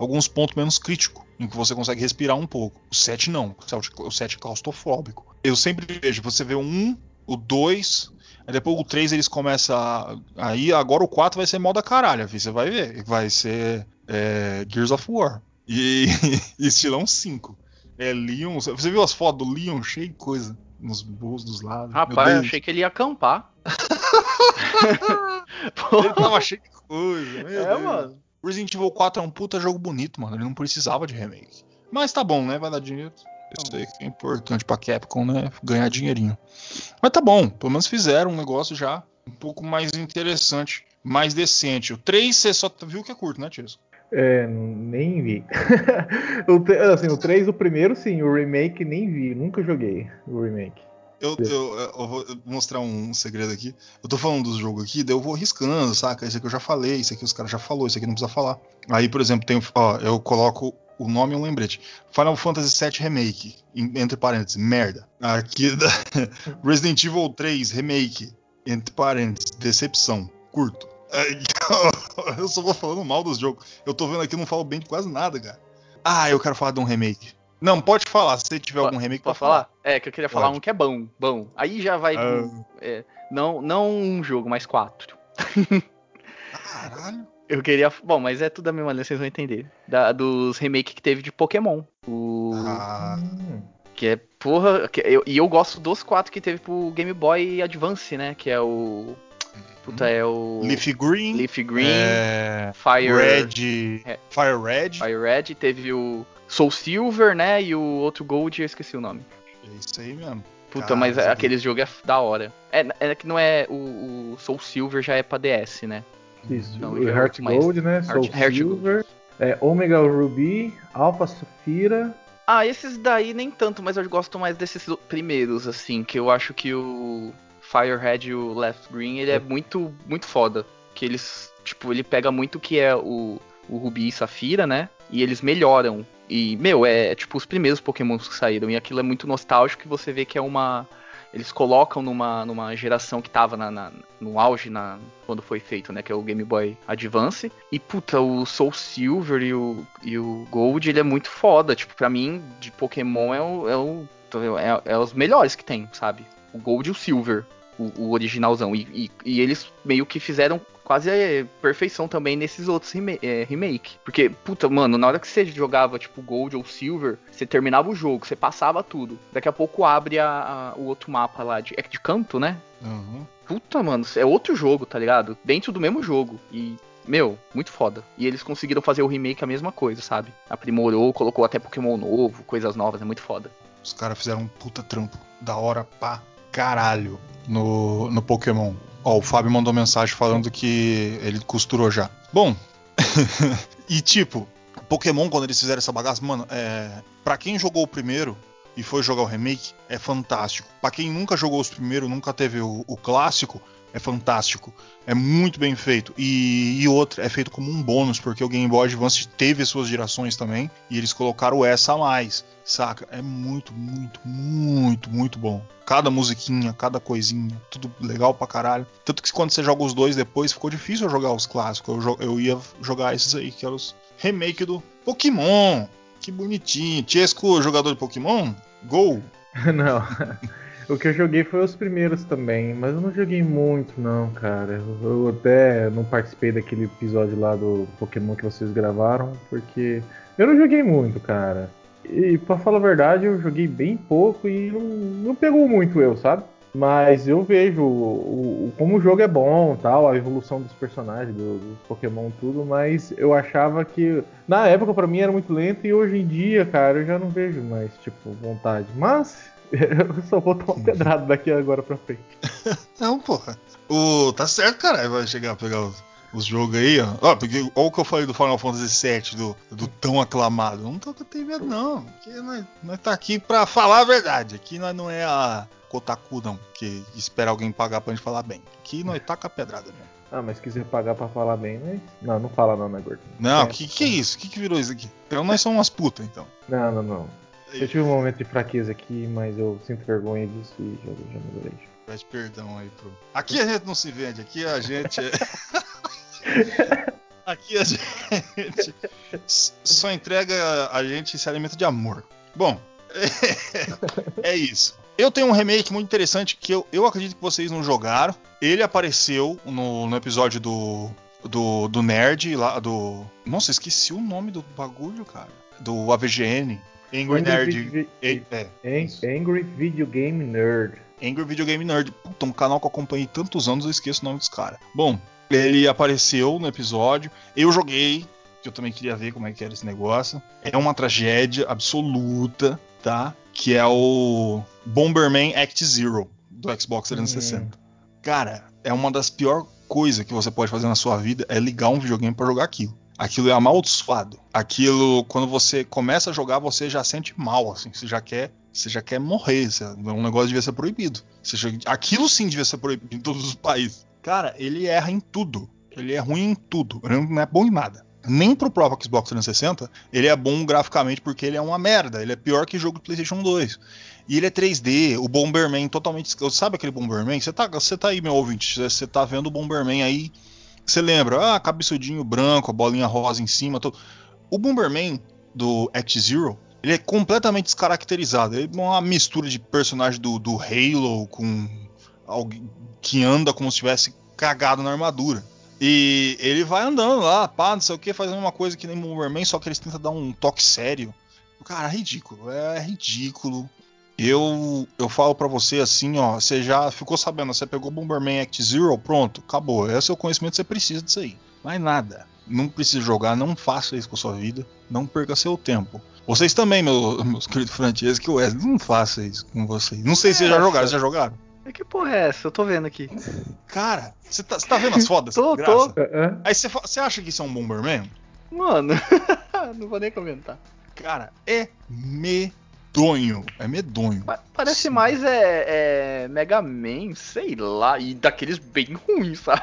alguns pontos menos críticos, em que você consegue respirar um pouco. O 7 não. O 7 é claustrofóbico. Eu sempre vejo, você vê o 1, o 2, aí depois o 3 eles começam a. Aí agora o 4 vai ser moda caralho, filho, você vai ver. Vai ser é, Gears of War. E, <laughs> e estilão 5. É Leon. Você viu as fotos do Leon cheio de coisa nos bolsos dos lados? Rapaz, eu achei que ele ia acampar. <laughs> <laughs> Ele tava cheio de coisa. Meu É, Deus. mano. Resident Evil 4 é um puta jogo bonito, mano. Ele não precisava de remake. Mas tá bom, né? Vai dar dinheiro. Isso aí que é importante pra Capcom, né? Ganhar dinheirinho. Mas tá bom, pelo menos fizeram um negócio já um pouco mais interessante, mais decente. O 3 você só viu que é curto, né, Tias? É, nem vi. <laughs> o, assim, o 3, o primeiro sim, o remake nem vi, nunca joguei o remake. Eu, eu- eu vou mostrar um segredo aqui. Eu tô falando dos jogos aqui, daí eu vou riscando, saca? Esse aqui eu já falei, esse aqui os caras já falou, esse aqui não precisa falar. Aí, por exemplo, tem, ó, eu coloco o nome e um lembrete. Final Fantasy VII Remake, em- entre parênteses, merda. Aqui da <laughs> Resident Evil 3 Remake, entre parênteses, decepção, curto. <laughs> Eu só vou falando mal dos jogos. Eu tô vendo aqui, não falo bem de quase nada, cara. Ah, eu quero falar de um remake. Não, pode falar. Se tiver Po- algum remake, pode falar. falar? É, que eu queria falar Pode. um que é bom, bom. Aí já vai. Ah. é, não, não um jogo, mas quatro. Caralho. <laughs> Eu queria. Bom, mas é tudo a mesma linha, vocês vão entender. Da- dos remake que teve de Pokémon. O. Ah, Que é, porra. que eu- e eu gosto dos quatro que teve pro Game Boy Advance, né? Que é o. Puta, é o. Leafy Green. Leaf Green, é, Fire Red. É. Fire Red. Fire Red, teve o Soul Silver, né? E o outro Gold, eu esqueci o nome. É isso aí mesmo. Puta, Cara, mas aquele jogo é da hora. É, é que não é. O, o Soul Silver já é pra DS, né? isso, Não, o é Heart outro mais. Gold, né? Soul Heart- Heart Silver, é, Omega Ruby, Alpha Sapphira. Ah, esses daí nem tanto, mas eu gosto mais desses primeiros, assim, que eu acho que o Firehead e o Left Green, ele é muito, muito foda. Que eles, tipo, ele pega muito o que é o, o Ruby e Safira, né? E eles melhoram. E, meu, é tipo os primeiros Pokémons que saíram. E aquilo é muito nostálgico que você vê que é uma. Eles colocam numa, numa geração que tava na, na- no auge na, quando foi feito, né? Que é o Game Boy Advance. E, puta, o Soul Silver e o, e o Gold, ele é muito foda. Tipo, pra mim, de Pokémon é, o, é, o, é, é os melhores que tem, sabe? O Gold e o Silver, o, o originalzão. E, e, e eles meio que fizeram quase a perfeição também nesses outros é, remake. Porque, puta, mano, na hora que você jogava, tipo, Gold ou Silver, você terminava o jogo, você passava tudo. Daqui a pouco abre a, a- o outro mapa lá, de, é de canto, né? Uhum. Puta, mano, é outro jogo, tá ligado? Dentro do mesmo jogo. E, meu, muito foda. E eles conseguiram fazer o remake a mesma coisa, sabe? Aprimorou, colocou até Pokémon novo, coisas novas, é muito foda. Os caras fizeram um puta trampo. Da hora pra caralho no, no Pokémon. Ó, o Fábio mandou mensagem falando que ele costurou já. Bom, <laughs> e tipo, Pokémon, quando eles fizeram essa bagaça, mano, é, pra quem jogou o primeiro, e foi jogar o remake, é fantástico. Pra quem nunca jogou os primeiros, nunca teve o, o clássico, é fantástico. É muito bem feito. E, e outra, é feito como um bônus, porque o Game Boy Advance teve suas gerações também, e eles colocaram essa a mais, saca? É muito, muito, muito, muito bom. Cada musiquinha, cada coisinha, tudo legal pra caralho. Tanto que quando você joga os dois depois, ficou difícil eu jogar os clássicos. Eu, eu ia jogar esses aí, que eram os remake do Pokémon. Que bonitinho. Tiesco, jogador de Pokémon? Gol! <laughs> não. O que eu joguei foi os primeiros também, mas eu não joguei muito não, cara. Eu até não participei daquele episódio lá do Pokémon que vocês gravaram, porque eu não joguei muito, cara. E pra falar a verdade, eu joguei bem pouco e não, não pegou muito eu, sabe? Mas eu vejo o, o- como o jogo é bom, tal, a evolução dos personagens, do, dos Pokémon, tudo, mas eu achava que na época pra mim era muito lento e hoje em dia, cara, eu já não vejo mais, tipo, vontade. Mas <laughs> eu só vou tomar pedrada daqui agora pra frente. <laughs> Não, porra. O, tá certo, caralho. Vai chegar a pegar os, os jogos aí, ó. Ó, porque olha o que eu falei do Final Fantasy VII, do, do tão aclamado. Não tô com medo, não. Porque nós, nós tá aqui pra falar a verdade. Aqui nós não é a Kotaku, não. Que espera alguém pagar pra gente falar bem. Aqui nós tá com a pedrada mesmo. Ah, mas se quiser pagar pra falar bem, né? Não, não fala não, né, Gordo? Não, É. que que é isso? Que que virou isso aqui? Então nós somos umas putas, então. Não, não, não. Eu tive um momento de fraqueza aqui, mas eu sinto vergonha disso e já, já melhorei. Pede perdão aí pro. Aqui a gente não se vende, aqui a gente é. <laughs> aqui a gente só entrega a gente esse alimento de amor. Bom, <laughs> é, isso. Eu tenho um remake muito interessante que eu, eu acredito que vocês não jogaram. Ele apareceu no, no episódio do, do, do Nerd lá do. Nossa, esqueci o nome do bagulho, cara. Do AVGN. Angry Nerd. Video- É, é, Ang- Angry Video Game Nerd. Angry Video Game Nerd. Puta, um canal que eu acompanhei tantos anos, eu esqueço o nome dos caras. Bom, ele apareceu no episódio. Eu joguei, que eu também queria ver como é que era esse negócio. É uma tragédia absoluta, tá? Que é o Bomberman Act Zero do Xbox 360. Cara, é uma das piores coisas que você pode fazer na sua vida é ligar um videogame pra jogar aquilo. Aquilo é amaldiçoado. Aquilo, quando você começa a jogar, você já sente mal, assim. Você já quer, você já quer morrer. Um negócio devia ser proibido. Aquilo sim devia ser proibido em todos os países. Cara, ele erra em tudo. Ele é ruim em tudo. Ele não é bom em nada. Nem pro próprio Xbox 360, ele é bom graficamente porque ele é uma merda. Ele é pior que jogo do PlayStation 2. E ele é 3D, o Bomberman totalmente. Sabe aquele Bomberman? Você tá, você tá aí, meu ouvinte. Você tá vendo o Bomberman aí. Você lembra? Ah, cabeçudinho branco, a bolinha rosa em cima. Tudo. O Bomberman do Act Zero, ele é completamente descaracterizado. Ele é uma mistura de personagem do, do Halo com alguém que anda como se tivesse cagado na armadura. E ele vai andando lá, pá, não sei o que, fazendo uma coisa que nem Bomberman, só que eles tentam dar um toque sério. Cara, é ridículo, é ridículo. Eu, eu falo pra você assim, ó, você já ficou sabendo, você pegou Bomberman Act Zero, pronto, acabou. Esse é o conhecimento que você precisa disso aí. Mais nada. Não precisa jogar, não faça isso com a sua vida, não perca seu tempo. Vocês também, meu- <laughs> meus queridos Francesco e Wesley, não faça isso com vocês. Não sei se vocês já Essa. jogaram, vocês já jogaram? É que porra é essa? Eu tô vendo aqui. Cara, você tá, tá vendo as fodas? <laughs> Tô, Graça? tô. Aí você, acha que isso é um Bomberman? Mano, <laughs> não vou nem comentar. Cara, é medonho. É medonho. Pa- Parece Sim. mais é, é Mega Man, sei lá, e daqueles bem ruins, sabe?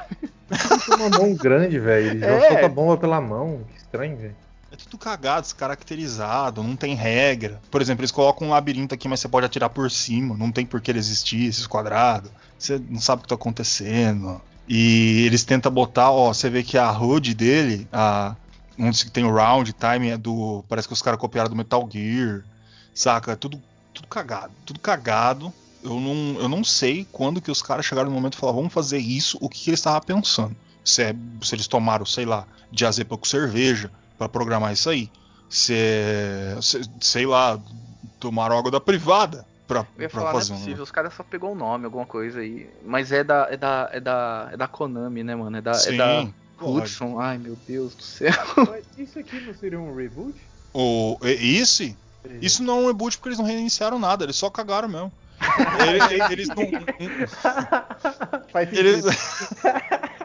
Tem uma mão grande, velho. Ele É. solta a bomba pela mão. Que estranho, velho. É tudo cagado, descaracterizado, não tem regra. Por exemplo, eles colocam um labirinto aqui, mas você pode atirar por cima. Não tem por que ele existir, esses quadrados. Você não sabe o que tá acontecendo. E eles tentam botar, ó, você vê que a HUD dele, a, onde tem o round time, é do. Parece que os caras copiaram do Metal Gear. Saca? É tudo, tudo cagado. Tudo cagado. Eu não, eu não sei quando que os caras chegaram no momento e falaram, vamos fazer isso, o que, que eles estavam pensando. Se, é- se eles tomaram, sei lá, diazepam com cerveja pra programar isso aí. Se, é- se- sei lá, tomaram água da privada pra, Eu ia pra falar, não é fazer um. possível, os caras só pegou o nome, alguma coisa aí. Mas é da, é da, é da, é da Konami, né, mano? É da, é Sim, da pode. Hudson. Ai, meu Deus do céu. Mas isso aqui não seria um reboot? O, esse? Isso não é um reboot porque eles não reiniciaram nada, eles só cagaram mesmo. Ele- eles não. <laughs> Faz sentido. Eles, <laughs>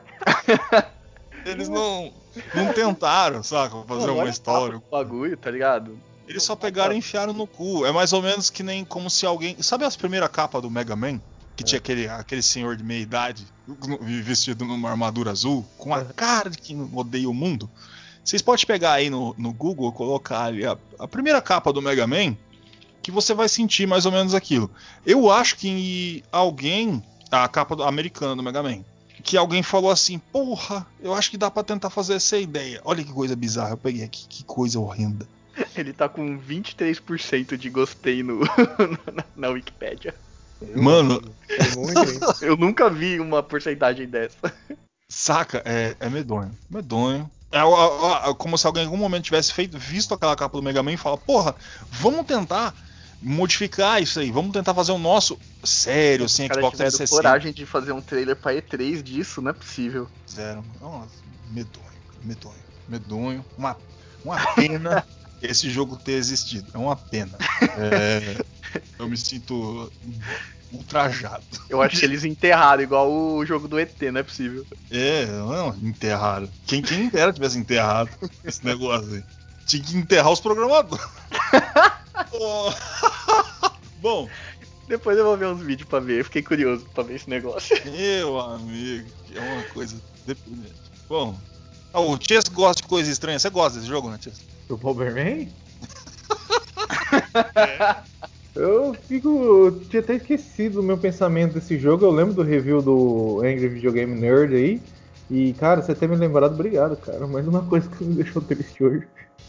eles não, não tentaram, saca? Fazer Mano, uma história. do bagulho, tá ligado? Eles só pegaram e enfiaram no cu. É mais ou menos que nem como se alguém. Sabe as primeiras capas do Mega Man? Que tinha aquele, aquele senhor de meia idade vestido numa armadura azul, com a cara de quem odeia o mundo. Vocês podem pegar aí no, no Google, colocar ali a, a primeira capa do Mega Man, que você vai sentir mais ou menos aquilo. Eu acho que alguém. A capa do, americana do Mega Man. Que alguém falou assim: Porra, eu acho que dá pra tentar fazer essa ideia. Olha que coisa bizarra, eu peguei aqui, que coisa horrenda. <laughs> Ele tá com 23% de gostei no, <laughs> na, na Wikipédia. Mano, É? <laughs> Eu nunca vi uma porcentagem dessa. saca, é, é medonho. Medonho. É, como se alguém em algum momento tivesse feito, visto aquela capa do Mega Man e fala: Porra, vamos tentar modificar isso aí, vamos tentar fazer o nosso sério, assim, Os caras Xbox tiveram 360. coragem de fazer um trailer pra E3 disso, não é possível. Fizeram. Nossa, medonho, medonho, medonho. Uma, uma pena <laughs> esse jogo ter existido. É uma pena. É, eu me sinto ultrajado. Eu acho que eles enterraram, igual o jogo do ET, não é possível. É, não, enterraram. Quem, quem dera tivesse enterrado esse negócio aí. Tinha que enterrar os programadores. <laughs> Oh. <laughs> Bom, Depois eu vou ver uns vídeos pra ver, eu fiquei curioso pra ver esse negócio. meu amigo, que é uma coisa deprimente. Bom, ah, o Chess gosta de coisa estranha. Você gosta desse jogo, né, Chess? O Bomberman? <laughs> Eu fico. Eu tinha até esquecido o meu pensamento desse jogo. Eu lembro do review do Angry Video Game Nerd aí. E, cara, você ter me lembrado, obrigado, cara. Mais uma coisa que me deixou triste hoje.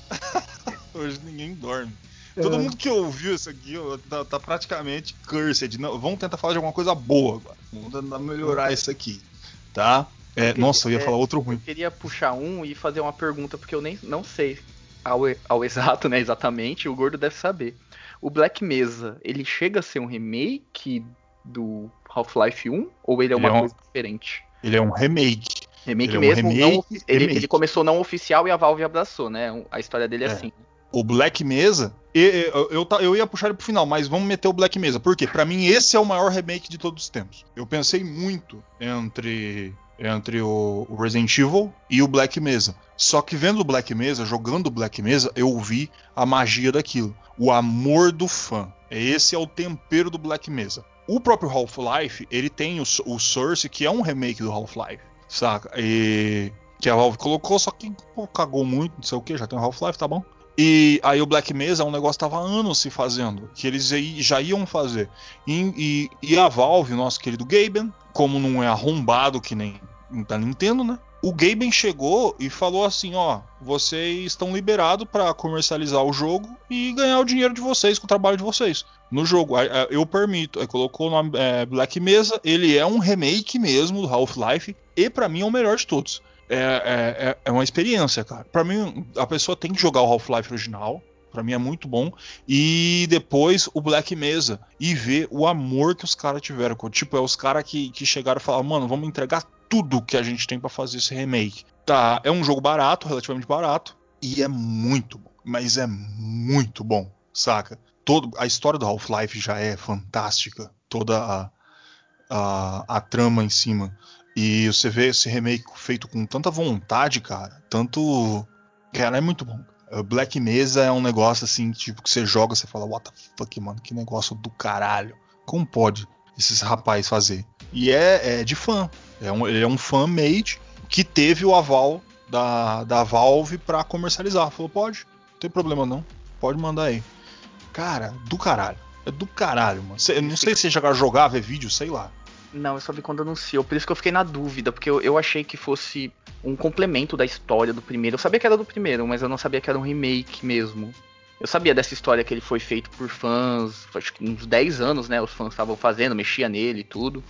<laughs> Hoje ninguém dorme. Todo É. mundo que ouviu isso aqui ó, tá, tá praticamente cursed. Não, vamos tentar falar de alguma coisa boa agora. Vamos tentar melhorar isso aqui. Tá? É, Porque, nossa, eu ia é, falar outro ruim. Eu queria puxar um e fazer uma pergunta, porque eu nem não sei ao, ao exato, né, exatamente, o Gordo deve saber. O Black Mesa, ele chega a ser um remake do Half-Life 1? Ou ele é uma Ele é um- coisa diferente? Ele é um remake. Remake Ele é um mesmo, remake, não ele, remake. ele começou não oficial e a Valve abraçou, né? A história dele é, É. assim. O Black Mesa, eu, eu, ta- eu ia puxar ele pro final, mas vamos meter o Black Mesa. Por quê? Pra mim, esse é o maior remake de todos os tempos. Eu pensei muito entre, entre o, Resident Evil e o Black Mesa. Só que vendo o Black Mesa, jogando o Black Mesa, eu vi a magia daquilo. O amor do fã. Esse é o tempero do Black Mesa. O próprio Half-Life, ele tem o, o Source, que é um remake do Half-Life, saca? E que a Valve colocou, só que pô, cagou muito, não sei o que, já tem o Half-Life, tá bom? E aí o Black Mesa é um negócio que tava há anos se fazendo, que eles já iam fazer. E, e- e a Valve, nosso querido Gaben, como não é arrombado que nem da Nintendo, né? O Gaben chegou e falou assim, ó, vocês estão liberados para comercializar o jogo e ganhar o dinheiro de vocês com o trabalho de vocês no jogo. Aí, Eu permito. Aí colocou o nome é, Black Mesa. Ele é um remake mesmo do Half-Life e pra mim é o melhor de todos. É, é, é- é uma experiência, cara. Pra mim, a pessoa tem que jogar o Half-Life original. Pra mim é muito bom. E depois o Black Mesa. E ver o amor que os caras tiveram. Tipo, é os caras que, que chegaram e falaram, mano, vamos entregar tudo que a gente tem pra fazer esse remake. Tá, é um jogo barato, relativamente barato. E é muito bom. Mas é muito bom, saca? Todo, a história do Half-Life já é fantástica. Toda a, a, a trama em cima. E você vê esse remake feito com tanta vontade, cara. Tanto. Cara, é muito bom. Uh, Black Mesa é um negócio assim, tipo, que você joga, você fala, what the fuck, mano, que negócio do caralho. Como pode esses rapazes fazer? E é, é de fã. É um, ele é um fan made que teve o aval da, da Valve pra comercializar. Falou, pode, não tem problema não. Pode mandar aí. Cara, do caralho. É do caralho, mano. Cê- não sei se você chegar a jogar, ver vídeo, sei lá. Não, eu só vi quando anunciou, por isso que eu fiquei na dúvida, porque eu, eu achei que fosse um complemento da história do primeiro. Eu sabia que era do primeiro, mas eu não sabia que era um remake mesmo. Eu sabia dessa história que ele foi feito por fãs, acho que uns 10 anos, né? Os fãs estavam fazendo, mexia nele e tudo.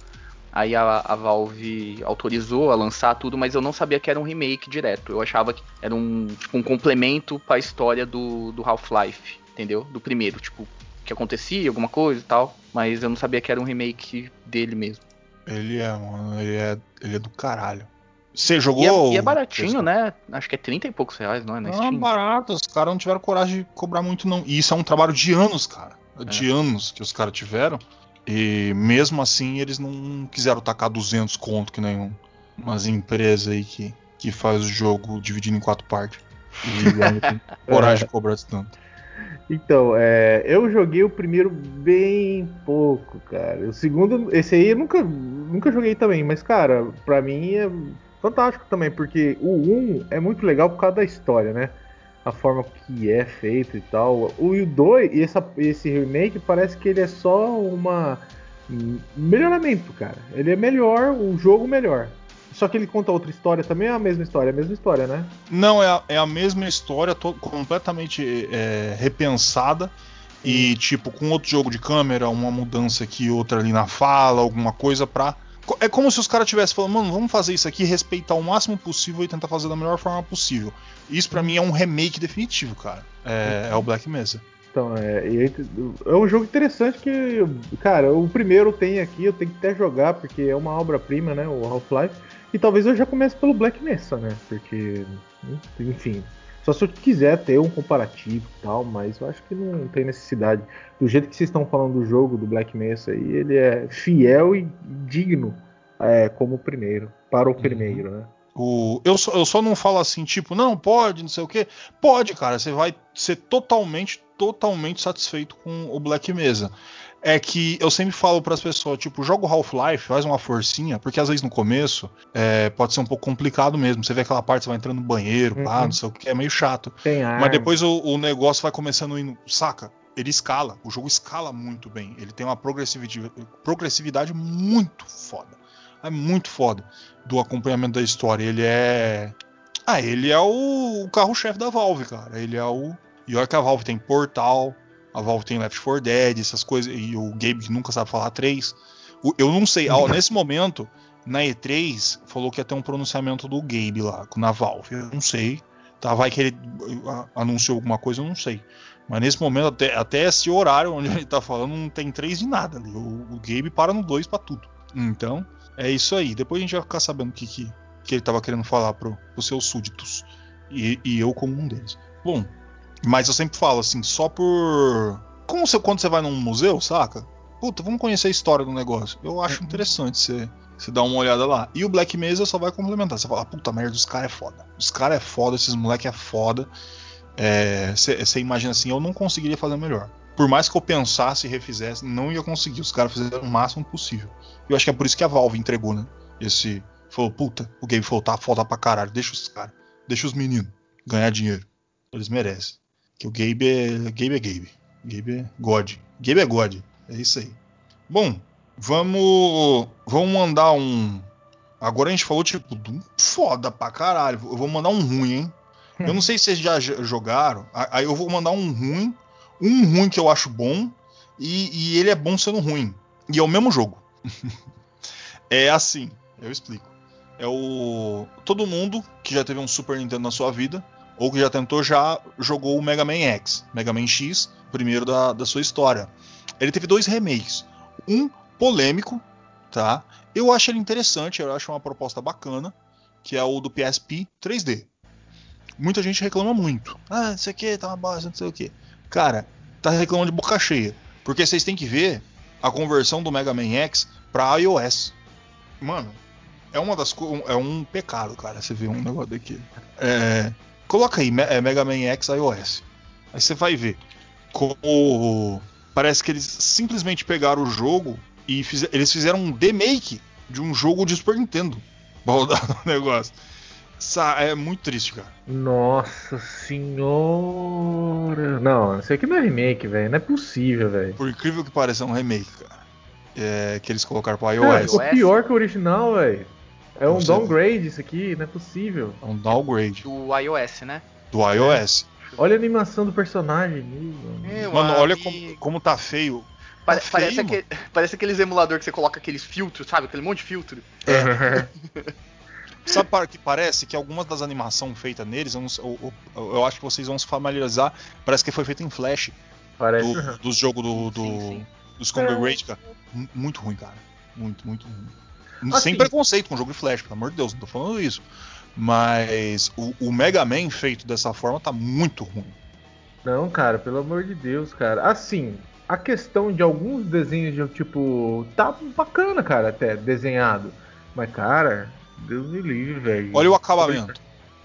Aí a, a Valve autorizou a lançar tudo, mas eu não sabia que era um remake direto. Eu achava que era um, tipo, um complemento pra história do, do Half-Life, entendeu? Do primeiro, tipo, que acontecia, alguma coisa e tal. Mas eu não sabia que era um remake dele mesmo. Ele é, mano, ele é, ele é do caralho. Você E jogou? é, e é baratinho, né? Acho que é 30 e poucos reais, não é? Na Não, Steam. barato. Os caras não tiveram coragem de cobrar muito, não. E isso é um trabalho de anos, cara. De anos que os caras tiveram. E mesmo assim, eles não quiseram tacar 200 conto, que nem um- umas empresas aí que, que faz o jogo dividido em quatro partes. E <laughs> ainda tem coragem de cobrar esse tanto. Então, é, eu joguei o primeiro bem pouco, cara. O segundo, esse aí eu nunca, nunca joguei também, mas, cara, pra mim é fantástico também, porque o 1 é muito legal por causa da história, né? A forma que é feito e tal. O 2, e essa, esse remake, parece que ele é só uma. Um melhoramento, cara. Ele é melhor, o jogo melhor. Só que ele conta outra história também, é a mesma história, é a mesma história, né? Não, é a, é a mesma história, completamente é, repensada. E, tipo, com outro jogo de câmera, uma mudança aqui, outra ali na fala, alguma coisa pra. É como se os caras tivessem falando, mano, vamos fazer isso aqui, respeitar o máximo possível e tentar fazer da melhor forma possível. Isso para mim é um remake definitivo, cara. É, é o Black Mesa. Então, é, é um jogo interessante que, cara, o primeiro tem aqui, eu tenho que até jogar, porque é uma obra-prima, né? O Half-Life. E talvez eu já comece pelo Black Mesa, né? Porque, enfim. Só se eu quiser ter um comparativo e tal, mas eu acho que não tem necessidade. Do jeito que vocês estão falando do jogo do Black Mesa aí, ele é fiel e digno é, como o primeiro, para o uhum. primeiro, né? O, eu, só, eu só não falo assim, tipo, não, pode, não sei o que. Pode, cara, você vai ser totalmente, totalmente satisfeito com o Black Mesa é que eu sempre falo para as pessoas, tipo, joga o Half-Life, faz uma forcinha, porque às vezes no começo é, pode ser um pouco complicado mesmo. Você vê aquela parte, você vai entrando no banheiro, uhum. pá, não sei o que, é meio chato. Mas depois o, o, negócio vai começando indo, saca? Ele escala, o jogo escala muito bem. Ele tem uma progressividade, progressividade muito foda. É muito foda do acompanhamento da história. Ele é. Ah, ele é o, o carro-chefe da Valve, cara. Ele é o. E olha que a Valve tem portal, a Valve tem Left 4 Dead, essas coisas, e o Gabe nunca sabe falar 3. Eu não sei, ó, nesse momento, na E3, falou que ia ter um pronunciamento do Gabe lá, na Valve. Eu não sei. Tá, vai que ele anunciou alguma coisa, eu não sei. Mas nesse momento, até, até esse horário onde ele tá falando, não tem 3 de nada ali. O, o Gabe para no 2 para tudo. Então, é isso aí. Depois a gente vai ficar sabendo o que, que, que ele tava querendo falar pro, pros seus súditos. E, e eu como um deles. Bom, mas eu sempre falo assim, só por. Como você, quando você vai num museu, saca? Puta, vamos conhecer a história do negócio. Eu acho uhum. interessante você, você dar uma olhada lá. E o Black Mesa só vai complementar. Você fala, puta merda, os caras é foda. Os caras é foda, esses moleque é foda. Você é, imagina assim, eu não conseguiria fazer melhor. Por mais que eu pensasse e refizesse, não ia conseguir. Os caras fizeram o máximo possível. Eu acho que é por isso que a Valve entregou, né? Esse. Falou, puta, o game falou, tá foda pra caralho. Deixa os caras, deixa os meninos ganhar dinheiro. Eles merecem. Que o Gabe é. Gabe é Gabe. Gabe é God. Gabe é God. É isso aí. Bom, vamos. Vamos mandar um. Agora a gente falou, tipo, de um foda pra caralho. Eu vou mandar um ruim, hein? Hum. Eu não sei se vocês já jogaram. Aí eu vou mandar um ruim. Um ruim que eu acho bom. E, e ele é bom sendo ruim. E é o mesmo jogo. <laughs> é assim, eu explico. É o. Todo mundo que já teve um Super Nintendo na sua vida ou que já tentou, já jogou o Mega Man X, Mega Man X, primeiro da, da sua história. Ele teve dois remakes. Um polêmico, tá? Eu acho ele interessante, eu acho uma proposta bacana, que é o do PSP 3D. Muita gente reclama muito. Ah, não sei o que, tá uma bosta, não sei o que. Cara, tá reclamando de boca cheia. Porque vocês têm que ver a conversão do Mega Man X pra iOS. Mano, é uma das é um pecado, cara, você vê um negócio daqui. É, Coloca aí é, Mega Man X iOS. Aí você vai ver como parece que eles simplesmente pegaram o jogo e fiz... eles fizeram um remake de um jogo de Super Nintendo. <laughs> Baldado o negócio. É muito triste, cara. Nossa senhora. Não, isso aqui não é remake, velho. Não é possível, velho. Por incrível que pareça, é um remake, cara. É, que eles colocaram pro iOS. É, pior que o original, velho. É um downgrade isso aqui, não é possível. É um downgrade. Do iOS, né? Do iOS. Olha a animação do personagem. Meu Mano, olha como, como tá feio. Tá feio parece, aquele, parece aqueles emulador que você coloca aqueles filtros, sabe? Aquele monte de filtro. É. <laughs> Sabe para que parece que algumas das animações feitas neles, eu, eu, eu, eu, acho que vocês vão se familiarizar, parece que foi feito em Flash. Parece. Do, dos jogos do, do, sim, sim. dos Congregate, cara. Muito ruim, cara. Muito, muito ruim. Assim, Sem preconceito com o jogo de Flash, pelo amor de Deus, não tô falando isso. Mas o, o, Mega Man feito dessa forma tá muito ruim. Não, cara, pelo amor de Deus, cara. Assim, a questão de alguns desenhos de tipo. tá bacana, cara, até desenhado. Mas, cara, Deus me livre, velho. Olha o acabamento.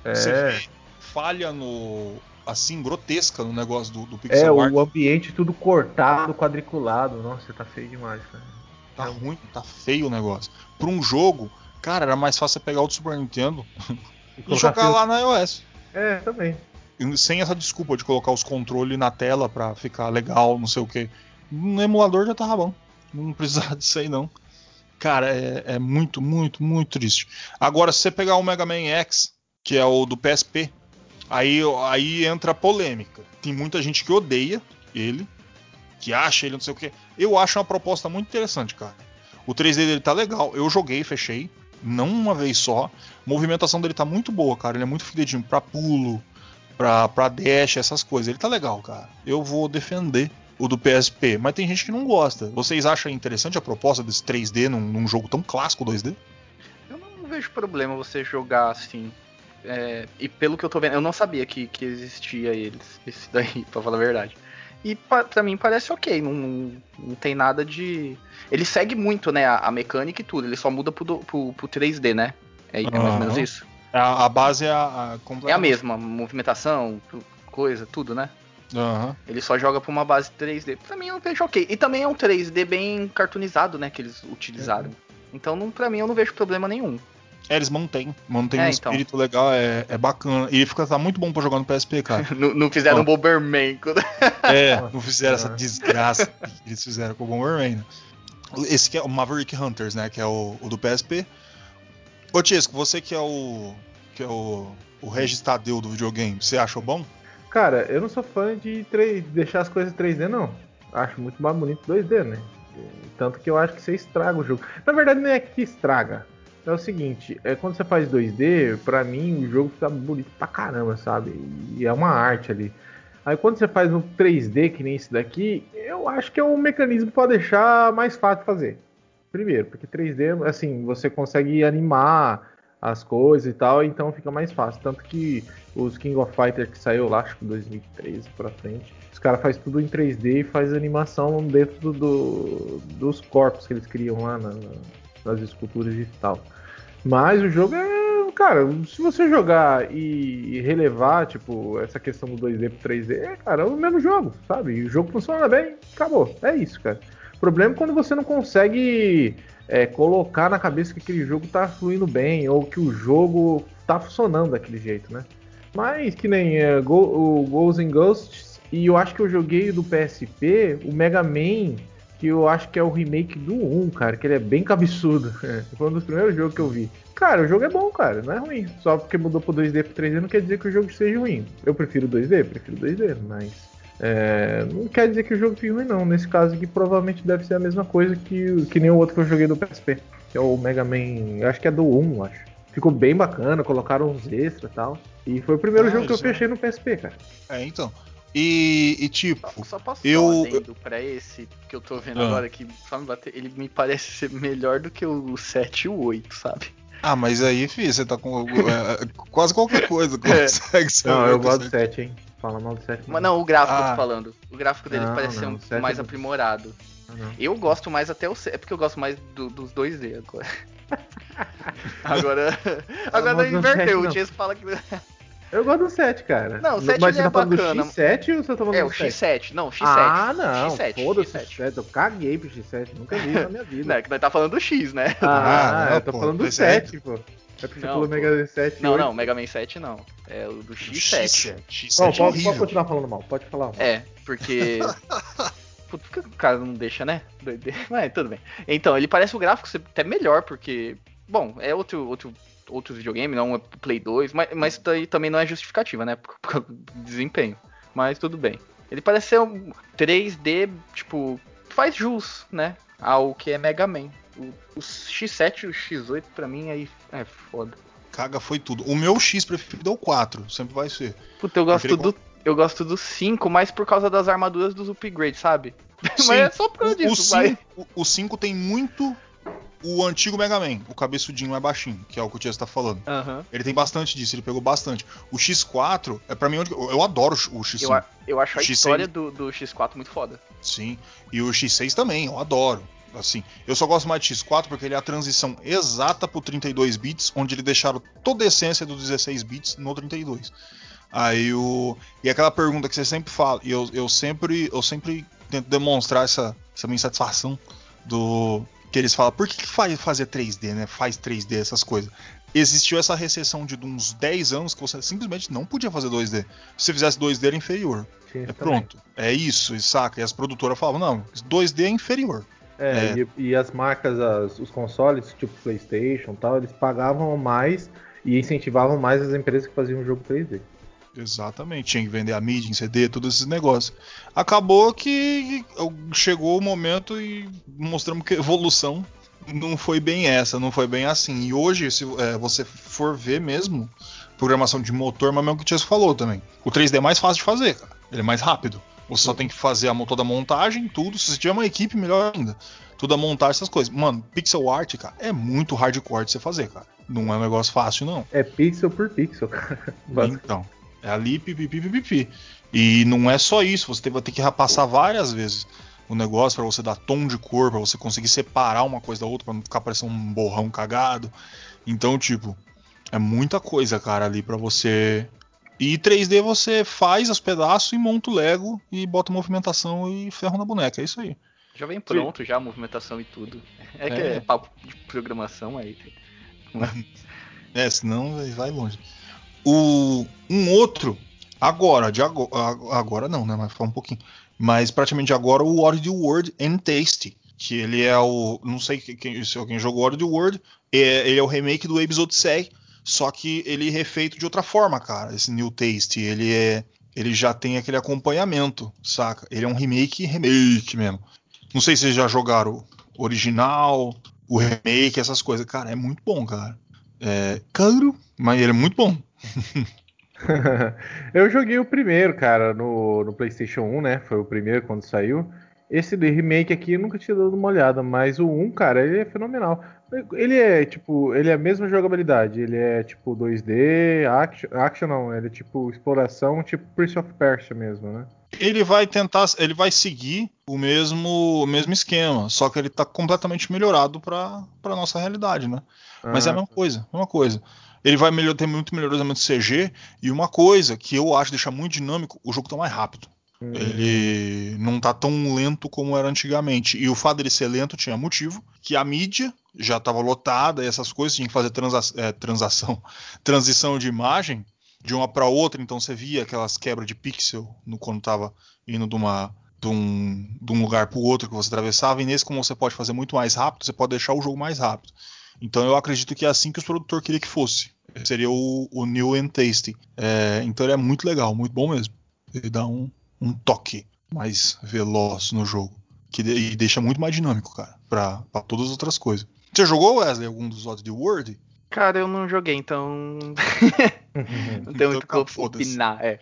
É. Você vê falha no. assim, grotesca no negócio do, do pixel É, art. o ambiente tudo cortado, quadriculado. Nossa, tá feio demais, cara. Tá ruim, tá feio o negócio. Pra um jogo, cara, era mais fácil você pegar o Super Nintendo e <laughs> colocar jogar lá na iOS. É, também. E Sem essa desculpa de colocar os controles na tela pra ficar legal, não sei o que. No emulador já tava bom. Não precisava <laughs> disso aí, não. Cara, é, é muito, muito, muito triste. Agora, se você pegar o Mega Man X, que é o do PSP, aí, aí entra a polêmica. Tem muita gente que odeia ele, que acha ele não sei o que. Eu acho uma proposta muito interessante, cara. O 3D dele tá legal. Eu joguei, fechei. Não uma vez só. A movimentação dele tá muito boa, cara. Ele é muito fidedigno pra pulo, pra, pra dash, essas coisas. Ele tá legal, cara. Eu vou defender o do PSP, mas tem gente que não gosta. Vocês acham interessante a proposta desse 3D num, num jogo tão clássico 2D? Eu não vejo problema você jogar assim. É, e pelo que eu tô vendo, eu não sabia que, que existia eles, esse daí, <laughs> pra falar a verdade. E pa, pra mim parece ok, não, não, não tem nada de. Ele segue muito, né, a, a mecânica e tudo, ele só muda pro, do- pro, pro 3D, né? É, é mais ou menos isso. A, a base é a, a É a mesma, movimentação, coisa, tudo, né? Aham. Ele só joga pra uma base 3D. Pra mim eu vejo ok. E também é um 3D bem cartoonizado, né? Que eles utilizaram. Então, não, pra mim, eu não vejo problema nenhum. É, eles mantêm. Mantém É, um então. espírito legal, é, é bacana. E fica tá muito bom pra jogar no PSP, cara. <laughs> não, não fizeram Ó. um Bomberman. <laughs> É, <laughs> não fizeram essa desgraça que eles fizeram com o Bomberman. né? Esse que é o Maverick Hunters, né? Que é o, o do PSP. Ô Tiesco, você que é o. que é o. o Regis Tadeu do videogame, você achou bom? Cara, eu não sou fã de 3, deixar as coisas 3D, não. Acho muito mais bonito 2D, né? Tanto que eu acho que você estraga o jogo. Na verdade, não é que estraga. É o seguinte, é quando você faz 2D, pra mim o jogo fica bonito pra caramba, sabe? E é uma arte ali. Aí quando você faz um 3D que nem esse daqui, eu acho que é um mecanismo pra deixar mais fácil fazer. Primeiro, porque 3D, assim, você consegue animar as coisas e tal, então fica mais fácil. Tanto que os King of Fighters que saiu lá, acho que 2013 pra frente, os caras fazem tudo em 3D e faz animação dentro do, do- dos corpos que eles criam lá na- nas esculturas e tal. Mas o jogo é. Cara, se você jogar e, relevar, tipo, essa questão do 2D pro 3D, é, cara, é o mesmo jogo, sabe? E o jogo funciona bem, acabou. É isso, cara. O problema é quando você não consegue é, colocar na cabeça que aquele jogo tá fluindo bem, ou que o jogo tá funcionando daquele jeito, né? Mas que nem é, Go- o Ghosts and Ghosts, e eu acho que eu joguei do PSP, o Mega Man, que eu acho que é o remake do 1, cara, que ele é bem cabeçudo. <laughs> Foi um dos primeiros jogos que eu vi. Cara, o jogo é bom, cara, não é ruim. Só porque mudou pro 2D pro 3D não quer dizer que o jogo seja ruim. Eu prefiro 2D? Prefiro 2D, mas. é, não quer dizer que o jogo fique ruim, não. Nesse caso aqui, provavelmente deve ser a mesma coisa que, que nem o outro que eu joguei do PSP, que é o Mega Man. eu Acho que é do 1, acho. Ficou bem bacana, colocaram uns extras e tal. E foi o primeiro Ah, jogo que eu é. fechei no PSP, cara. É, então. E, e tipo, Só, só posso eu- adendo pra esse que eu tô vendo Ah. agora, que só me bater. Ele me parece ser melhor do que o 7 e o 8, sabe? ah, mas aí, filho, você tá com é, quase qualquer coisa <laughs> É. consegue ser. Não, eu melhor que gosto do isso 7, hein? Fala mal do 7. Mas não, o gráfico eu Ah. tô falando. O gráfico dele Não, parece não, ser um, mais é do- aprimorado. Não. Eu gosto mais até o 7, é porque eu gosto mais do- dos 2D agora. <laughs> agora. Agora inverteu, o. Chase fala que. Eu gosto do 7, cara. Não, o 7 Mas ele você é tá falando bacana. do X7 ou você tá falando É, do o 7? X7. Não, X7. Ah, não. X7, Foda-se o X7. X7. Eu caguei pro X7. Nunca vi isso na minha vida. <laughs> Não, é que nós tá falando do X, né? Ah, Ah, eu tô pô, falando do pois é. 7, pô. É porque você Não, falou pô. Mega 7 Não, oito. não, Mega Man 7 não. É o do X7. X7. X7 Não, é pode, pode continuar falando mal. Pode falar mal. É, porque. <laughs> Putz, por que o cara não deixa, né? Doideira. <laughs> Mas tudo bem. Então, ele parece o gráfico ser até melhor, porque. Bom, é outro, outro, outro videogame, não é Play 2, mas, mas isso daí também não é justificativa, né? <laughs> Por, por desempenho. Mas tudo bem. Ele parece ser um 3D, tipo, faz jus, né? Ao que é Mega Man. O, o X7 e o X8, pra mim, aí é foda. Caga foi tudo. O meu X preferido é o 4, sempre vai ser. Puta, eu gosto Prefiro do. Eu gosto do 5, mais por causa das armaduras dos upgrades, sabe? <laughs> Sim, Mas é só por causa O, o, disso, vai. 5, o- o 5 tem muito o antigo Mega Man, o cabeçudinho é baixinho, que é o que o Tia está falando. Ele tem bastante disso, ele pegou bastante. O X4 é pra mim onde eu adoro o X5. Eu, a- eu acho a X6. história do, do X4 muito foda. Sim. E o X6 também, eu adoro. Assim, eu só gosto mais de X4 porque ele é a transição exata pro 32 bits, onde eles deixaram toda a essência do 16 bits no 32. Aí o. E aquela pergunta que você sempre fala, e eu, eu sempre eu sempre tento demonstrar essa, essa minha insatisfação do. Que eles falam, por que, que faz fazer 3D, né? Faz 3D, essas coisas. Existiu essa recessão de uns 10 anos que você simplesmente não podia fazer 2D. Se você fizesse 2D era inferior. Tinha É pronto. É isso, e saca? E as produtoras falavam, não, 2D é inferior. É, É. E, e as marcas, as- os consoles, tipo PlayStation e tal, eles pagavam mais e incentivavam mais as empresas que faziam jogo 3D. Exatamente, tinha que vender a mídia em CD, todos esses negócios. Acabou que chegou o momento e mostramos que a evolução não foi bem essa, não foi bem assim. E hoje, se é, você for ver mesmo, programação de motor, mas mesmo que o Tiesco falou também. O 3D é mais fácil de fazer, cara. Ele é mais rápido. Você só tem que fazer a, toda a montagem, tudo. Se você tiver uma equipe, melhor ainda. Toda a montagem, essas coisas. Mano, pixel art, cara, é muito hardcore de você fazer, cara. Não é um negócio fácil, não. É pixel por pixel, cara. Então, é ali, pipipi, pipipi. E não é só isso, você vai ter que repassar várias vezes o negócio pra você dar tom de cor, pra você conseguir separar uma coisa da outra, pra não ficar parecendo um borrão cagado. Então, tipo, é muita coisa, cara, ali pra você. E 3D você faz os pedaços e monta o Lego e bota movimentação e ferro na boneca. É isso aí. Já vem pronto, já a movimentação e tudo. É que É. é, papo de programação aí. <laughs> É, senão vai longe. O, um outro, agora, de agora, agora não, né? Mas falar um pouquinho. Mas praticamente agora o World World and Tasty. Que ele é o. Não sei quem, se alguém jogou World World. É, ele é o remake do Abe's Odyssey. Só que ele é refeito de outra forma, cara. Esse New Taste. Ele é. Ele já tem aquele acompanhamento, saca? Ele é um remake, remake mesmo. Não sei se vocês já jogaram o original, o remake, essas coisas. Cara, é muito bom, cara. É caro, mas ele é muito bom. <laughs> eu joguei o primeiro, cara, no, no PlayStation 1, né? Foi o primeiro quando saiu. Esse de remake aqui eu nunca tinha dado uma olhada, mas o 1, cara, ele é fenomenal. Ele é tipo, ele é a mesma jogabilidade, ele é tipo 2D, action, action não, ele é tipo exploração, tipo Prince of Persia mesmo, né? Ele vai tentar, ele vai seguir o mesmo, o mesmo esquema, só que ele tá completamente melhorado pra, pra nossa realidade, né? Mas é a Ah, mesma coisa, a mesma coisa. Ele vai melhor, ter muito melhoramento CG e uma coisa que eu acho deixa muito dinâmico, o jogo tá mais rápido. hum, Ele não tá tão lento como era antigamente. E o fato dele ser lento tinha motivo, que a mídia já estava lotada e essas coisas, tinha que fazer transa é, transação, <laughs> transição de imagem de uma para outra, então você via aquelas quebras de pixel no, quando tava indo de, uma, de, um, de um lugar para o outro que você atravessava, e nesse, como você pode fazer muito mais rápido, você pode deixar o jogo mais rápido. Então eu acredito que é assim que os produtores queriam que fosse. Seria o, o New and Tasty. É, então ele é muito legal, muito bom mesmo. Ele dá um, um toque mais veloz no jogo. Que de- e deixa muito mais dinâmico, cara, pra, pra todas as outras coisas. Você jogou, Wesley, algum dos Odd World? Cara, eu não joguei, então. <laughs> não tenho muito Então, que foda-se. opinar, é.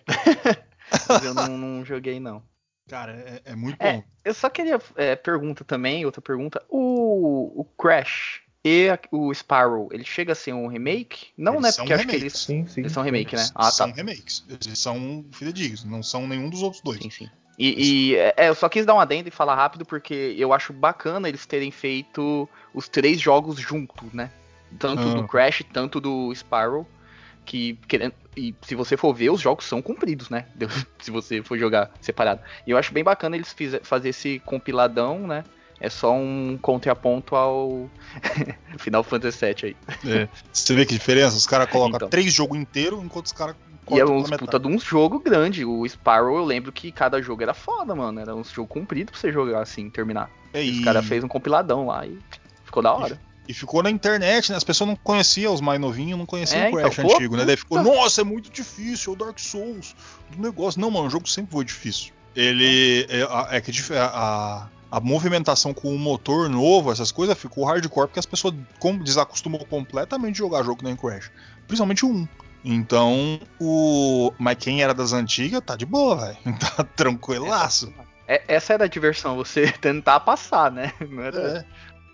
Mas eu não, não joguei, não. Cara, é, é muito É, bom. Eu só queria é, pergunta também, outra pergunta. O, o Crash e a- o Sparrow, ele chega a ser um remake? Não, Eles né? são Porque acho que eles, sim, sim. eles são remake, né? Eles Ah, são tá. remakes. Eles são fidedignos, não são nenhum dos outros dois. Sim, sim. E, e, é, eu só quis dar um adendo e falar rápido porque eu acho bacana eles terem feito os três jogos juntos, né? Tanto Ah. do Crash, tanto do Sparrow. Que, querendo, e se você for ver, os jogos são compridos, né? <laughs> Se você for jogar separado. E eu acho bem bacana eles fizer, fazer esse compiladão, né? É só um contraponto ao <laughs> Final Fantasy VII aí. É. Você vê que diferença? Os caras colocam Então. três jogos inteiros, enquanto os caras E é cortam uns pela puta de um jogo grande. O Sparrow, eu lembro que cada jogo era foda, mano. Era um jogo comprido pra você jogar assim, terminar. É, Os e- caras fez um compiladão lá e ficou da hora. E ficou na internet, né? As pessoas não conheciam os mais novinhos, não conheciam É, o Crash então, pô, antigo, né? Daí ficou, nossa, é muito difícil, é o Dark Souls do negócio. Não, mano, o jogo sempre foi difícil. Ele. É, é que dif- a, a, a movimentação com o motor novo, essas coisas, ficou hardcore porque as pessoas desacostumou completamente de jogar jogo que nem Crash. Principalmente o 1. Então, o. Mas quem era das antigas tá de boa, velho. <laughs> Tá tranquilaço. É, essa era a diversão, você <laughs> tentar passar, né? Não era... É.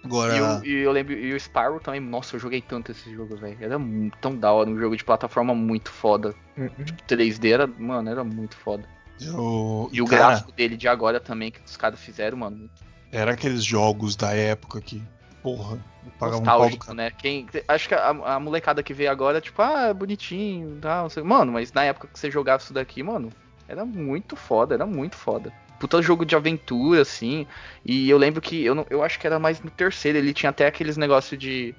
Agora. E, o- e eu lembro, e o Sparrow também, nossa, eu joguei tanto esse jogo, velho. Era tão da hora, um jogo de plataforma muito foda. Uhum. 3D era, mano, era muito foda. Eu- E o cara, gráfico dele de agora também, que os caras fizeram, mano. Era aqueles jogos da época que porra. Pagava um pau do cara. né? Quem, acho que a, a molecada que vê agora, tipo, ah, é bonitinho, tal. não sei- Mano, mas na época que você jogava isso daqui, mano, era muito foda, era muito foda. Puta jogo de aventura, assim. E eu lembro que eu, não, eu acho que era mais no terceiro, ele tinha até aqueles negócios de.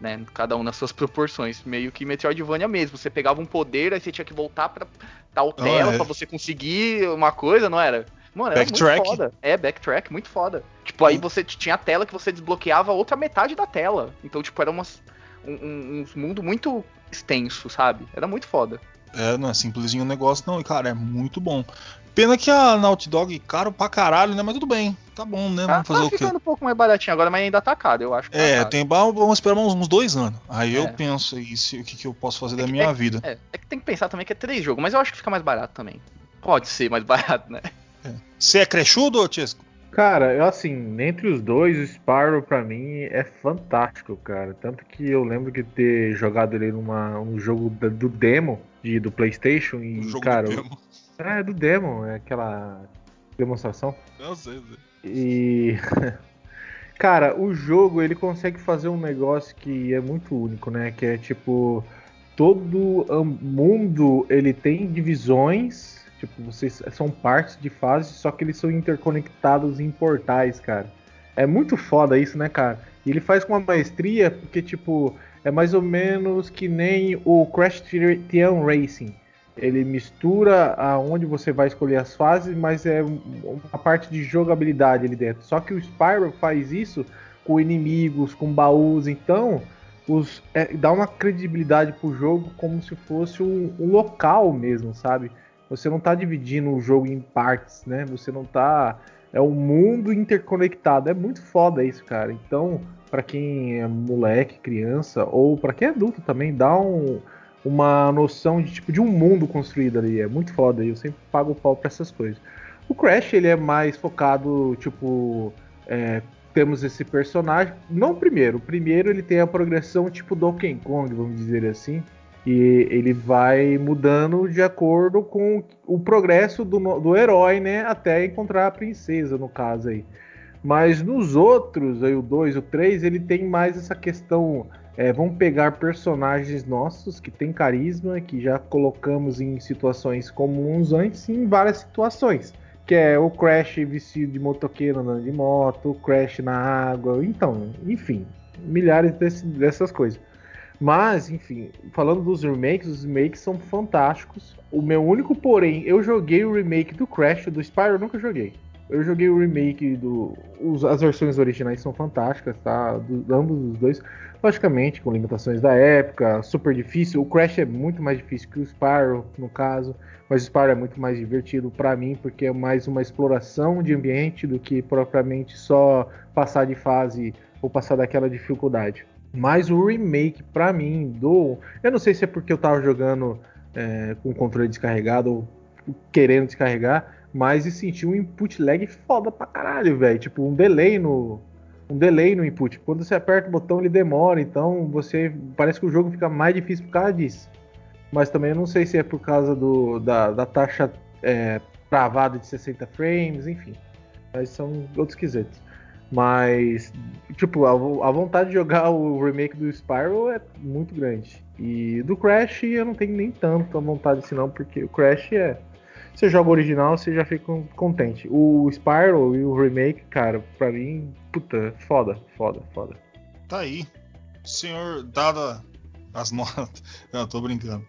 Né, cada um nas suas proporções, meio que Metroidvania mesmo. Você pegava um poder, aí você tinha que voltar pra tal Ah, tela é. pra você conseguir uma coisa, não era? Mano, era Backtrack. muito foda. É, backtrack, muito foda. Tipo, aí você t- tinha a tela que você desbloqueava a outra metade da tela. Então, tipo, era umas, um, um, um mundo muito extenso, sabe? Era muito foda. É, não é simplesinho o negócio, não. E, cara, é muito bom. Pena que a Naughty Dog é caro pra caralho, né? Mas tudo bem. Tá bom, né? Tá, Vamos fazer tá o quê? ficando um pouco mais baratinho agora, mas ainda tá caro, eu acho. que tá É, caro. tem, vamos esperar uns, uns dois anos. Aí eu É. penso aí se, o que, que eu posso fazer da que- minha é- vida. É, é que tem que pensar também que é três jogos, mas eu acho que fica mais barato também. Pode ser mais <laughs> barato, né? Você é crechudo, Chesco? Cara, eu assim, entre os dois, o Spyro pra mim é fantástico, cara. Tanto que eu lembro de ter jogado ele numa um jogo da- do demo de, do PlayStation e, O cara, do demo. é do demo, é aquela demonstração. Eu sei, eu sei. E <laughs> cara, o jogo ele consegue fazer um negócio que é muito único, né? Que é tipo todo mundo ele tem divisões, tipo vocês são partes de fases, só que eles são interconectados em portais, cara. É muito foda isso, né, cara? E ele faz com uma maestria porque tipo é mais ou menos que nem o Crash Team Racing. Ele mistura aonde você vai escolher as fases, mas é um- uma parte de jogabilidade ali dentro. Só que o Spyro faz isso com inimigos, com baús, então os, é, dá uma credibilidade pro jogo como se fosse um, um local mesmo, sabe? Você não tá dividindo o jogo em partes, né? Você não tá. É um mundo interconectado. É muito foda isso, cara. Então, pra quem é moleque, criança, ou pra quem é adulto também, dá um, uma noção de tipo de um mundo construído ali. É muito foda. Eu sempre pago o pau pra essas coisas. O Crash, ele é mais focado, tipo. é, temos esse personagem. Não o primeiro. O primeiro ele tem a progressão tipo Donkey Kong, vamos dizer assim. E ele vai mudando de acordo com o progresso do, do herói, né? Até encontrar a princesa, no caso aí. Mas nos outros, aí o 2, o 3, ele tem mais essa questão. é, vamos pegar personagens nossos que tem carisma, que já colocamos em situações comuns antes, em várias situações. Que é o Crash vestido de motoqueiro andando de moto, o Crash na água, então, enfim, milhares desse- dessas coisas. Mas, enfim, falando dos remakes, os remakes são fantásticos. O meu único porém, eu joguei o remake do Crash, do Spyro eu nunca joguei. Eu joguei o remake do. os- as versões originais são fantásticas, tá? Do, ambos os dois. Logicamente, com limitações da época, super difícil. O Crash é muito mais difícil que o Spyro, no caso. Mas o Spyro é muito mais divertido pra mim, porque é mais uma exploração de ambiente do que propriamente só passar de fase ou passar daquela dificuldade. Mas o remake, pra mim, do. Eu não sei se é porque eu tava jogando é, com o controle descarregado ou querendo descarregar, mas eu senti um input lag foda pra caralho, velho. Tipo, um delay no. Um delay no input. Quando você aperta o botão, ele demora, então você. Parece que o jogo fica mais difícil por causa disso. Mas também eu não sei se é por causa do, da, da taxa é, travada de 60 frames, enfim. Mas são outros quesitos. Mas, tipo, a, a vontade de jogar o remake do Spyro é muito grande. E do Crash eu não tenho nem tanto a vontade assim não, porque o Crash é. Você joga o original, você já fica contente. O Spyro e o remake, cara, pra mim, puta, foda, foda, foda. Tá aí. Senhor, dada as <laughs> notas. Não, tô brincando.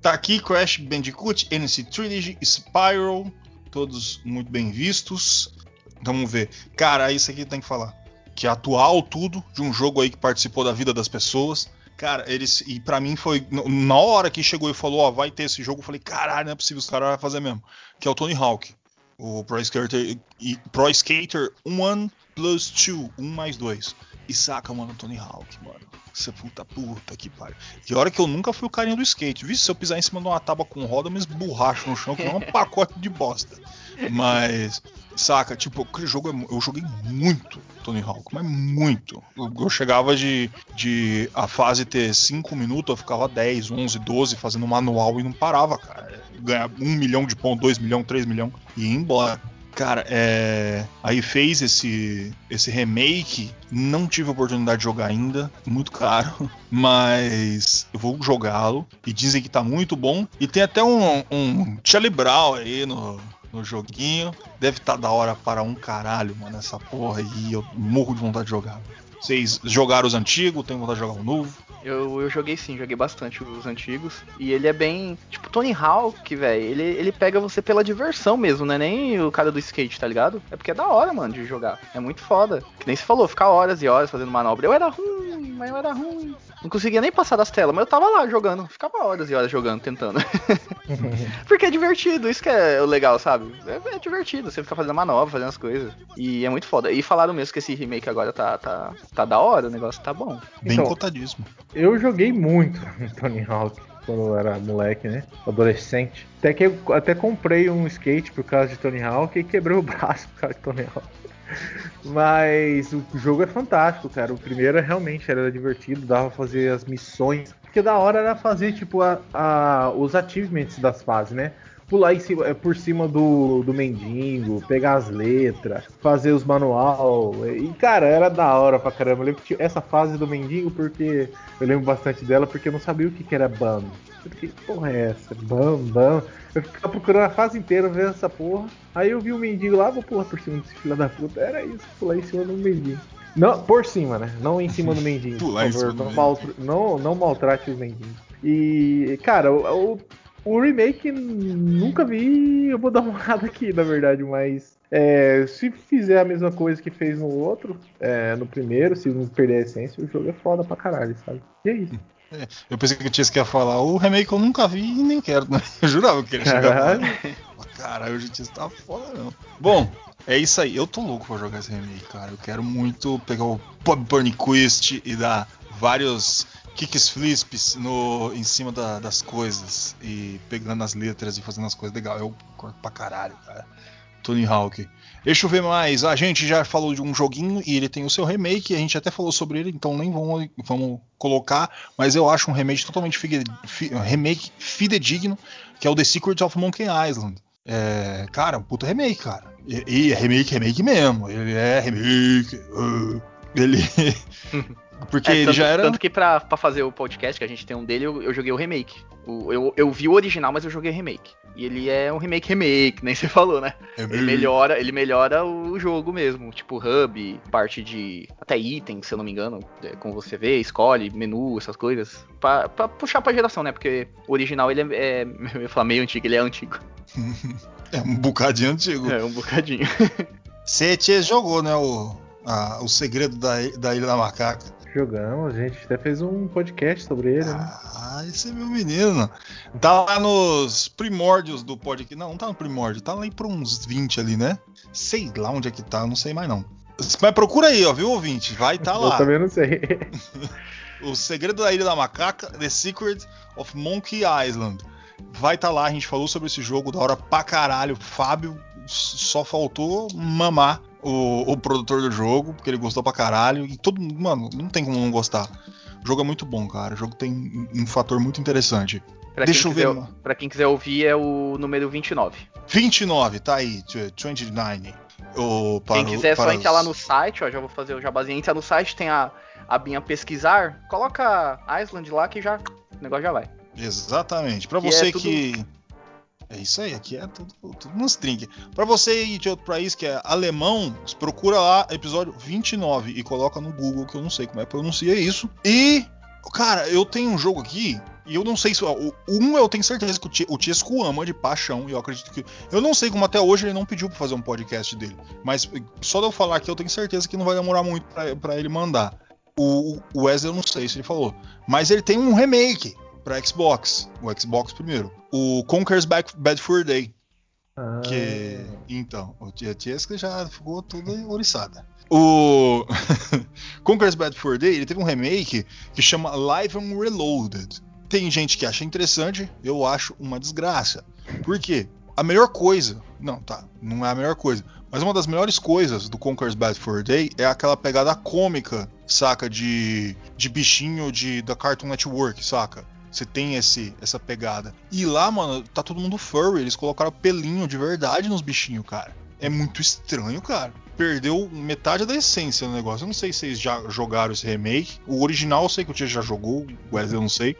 Tá aqui Crash Bandicoot, NC Trilogy, Spyro, todos muito bem vistos. Vamos ver. Cara, isso aqui tem que falar. Que é atual tudo, de um jogo aí que participou da vida das pessoas. Cara, eles. E pra mim foi. Na hora que chegou e falou, ó, vai ter esse jogo, eu falei, caralho, não é possível, os caras vão fazer mesmo. Que é o Tony Hawk. O Pro Skater, Pro Skater 1 plus 2, 1 mais 2. E saca, mano, Tony Hawk, mano. Você puta puta que pariu. E olha que eu nunca fui o carinha do skate. Viu? Se eu pisar em cima de uma tábua com roda, eu me esborracho no chão, que não é um <laughs> pacote de bosta. Mas, saca, tipo, aquele jogo é eu joguei muito Tony Hawk, mas muito. Eu, eu chegava de, de a fase ter 5 minutos, eu ficava 10, 11, 12 fazendo manual e não parava, cara. Ganhar 1 milhão de pontos, 2 milhão, 3 milhão e ia embora. Cara, é. Aí fez esse, esse remake. Não tive a oportunidade de jogar ainda. Muito caro. <laughs> Mas eu vou jogá-lo. E dizem que tá muito bom. E tem até um, um Charlie aí no, no joguinho. Deve estar tá da hora para um caralho, mano, essa porra. E eu morro de vontade de jogar. Vocês jogaram os antigos? Tem vontade de jogar o novo? Eu, eu joguei sim, joguei bastante os antigos. E ele é bem. Tipo, Tony Hawk, velho. Ele, ele pega você pela diversão mesmo, não é nem o cara do skate, tá ligado? É porque é da hora, mano, de jogar. É muito foda. Que nem se falou, ficar horas e horas fazendo manobra. Eu era ruim, mas eu era ruim. Não conseguia nem passar das telas, mas eu tava lá jogando. Ficava horas e horas jogando, tentando. <laughs> <laughs> Porque é divertido, isso que é o legal, sabe? É, é, divertido, você fica fazendo manobra, fazendo as coisas. E é muito foda. E falaram mesmo que esse remake agora tá, tá, tá da hora, o negócio tá bom. Bem então, cotadíssimo. Eu joguei muito <laughs> Tony Hawk quando eu era moleque, né? Adolescente. Até que eu até comprei um skate por causa de Tony Hawk e quebrei o <laughs> braço por causa de Tony Hawk. Mas o jogo é fantástico, cara. O primeiro realmente era divertido, dava pra fazer as missões. Porque da hora era fazer, tipo, a, a, os achievements das fases, né? Pular em cima, é, por cima do, do mendigo, pegar as letras, fazer os manual. E, cara, era da hora pra caramba. Eu lembro que essa fase do mendigo, porque eu lembro bastante dela, porque eu não sabia o que, que era BAM. Eu fiquei, porra é essa? BAM, BAM. Eu ficava procurando a fase inteira vendo essa porra. Aí eu vi o mendigo lá, vou pular por cima desse filho da puta. Era isso, pular em cima do mendigo. Não, por cima, né? Não em cima do mendigo. <laughs> Pular por favor, não, mal, não, não maltrate os mendigos. E, cara, o, o, o, remake nunca vi. Eu vou dar uma olhada aqui, na verdade, mas. É, se fizer a mesma coisa que fez no outro, é, no primeiro, se não perder a essência, o jogo é foda pra caralho, sabe? E é isso. É, eu pensei que eu tinha que falar o remake eu nunca vi e nem quero, <laughs> né? Eu jurava que ele ia chegar. Caralho, o GTS tá foda não. Bom, é isso aí. Eu tô louco pra jogar esse remake, cara. Eu quero muito pegar o Pop Burn Quest e dar vários kicks flips no, em cima da, das coisas e pegando as letras e fazendo as coisas legal. Eu corto pra caralho, cara. Tony Hawk. Deixa eu ver mais. A gente já falou de um joguinho e ele tem o seu remake. A gente até falou sobre ele, então nem vamos, vamos colocar. Mas eu acho um remake totalmente remake fidedigno, que é o The Secret of Monkey Island. É, cara, um puta remake, cara. E, e é remake, remake mesmo. Ele é remake. Uh, ele. <laughs> Porque é, ele tanto, já era. Tanto que pra, pra fazer o podcast, que a gente tem um dele, eu, eu joguei o remake. O, eu, eu vi o original, mas eu joguei o remake. E ele é um remake remake, <laughs> nem você falou, né? Ele melhora, ele melhora o jogo mesmo. Tipo, hub, parte de. Até item, se eu não me engano. É, como você vê, escolhe, menu, essas coisas. Pra, pra puxar pra geração, né? Porque o original ele é. é <laughs> eu ia falar meio antigo, ele é antigo. <laughs> é um bocadinho antigo. É, um bocadinho. Você jogou, né? O, a, o segredo da, da Ilha da Macaca. Jogamos, a gente até fez um podcast sobre ele. Né? Ah, esse é meu menino. Tá lá nos primórdios do podcast. Não, não tá no primórdio, tá lá para uns 20 ali, né? Sei lá onde é que tá, não sei mais não. Mas procura aí, ó, viu, ouvinte? Vai tá lá. Eu também não sei. <laughs> o Segredo da Ilha da Macaca, The Secret of Monkey Island. Vai tá lá, a gente falou sobre esse jogo da hora pra caralho. Fábio só faltou mamar o, o, produtor do jogo, porque ele gostou pra caralho. E todo Mano, não tem como não gostar. O jogo é muito bom, cara. O jogo tem um fator muito interessante. Pra Deixa eu ver. Quiser, pra quem quiser ouvir, é o número 29. 29, tá aí, 29. O, para, quem quiser para só entrar lá no site, ó, já vou fazer o jabazinho. Entra no site, tem a, a binha pesquisar, coloca Island lá que já o negócio já vai. Exatamente. Para você é tudo... que é isso aí, aqui é tudo, tudo nos trinques. Pra você aí de outro país que é alemão, procura lá episódio 29 e coloca no Google, que eu não sei como é que pronuncia isso. E, cara, eu tenho um jogo aqui, e eu não sei se. Um eu tenho certeza que o Tiesco ama de paixão, e eu acredito que. Eu não sei como até hoje ele não pediu pra fazer um podcast dele. Mas só de eu falar aqui, eu tenho certeza que não vai demorar muito para ele mandar. O, o Wesley eu não sei se ele falou. Mas ele tem um remake para Xbox, o Xbox primeiro. O Conker's Bad Fur Day. Ah. Que então, o Tiesca já ficou toda oriçada. O <laughs> Conker's Bad Fur Day, ele teve um remake que chama Live and Reloaded. Tem gente que acha interessante, eu acho uma desgraça. Por quê? A melhor coisa, não, tá, não é a melhor coisa, mas uma das melhores coisas do Conker's Bad Fur Day é aquela pegada cômica, saca, de, de bichinho de da Cartoon Network, saca? Você tem esse, essa pegada. E lá, mano, tá todo mundo furry. Eles colocaram pelinho de verdade nos bichinhos, cara. é muito estranho, cara. Perdeu metade da essência do negócio. Eu não sei se vocês já jogaram esse remake. O original eu sei que o Tia já jogou, o Wesley eu não sei.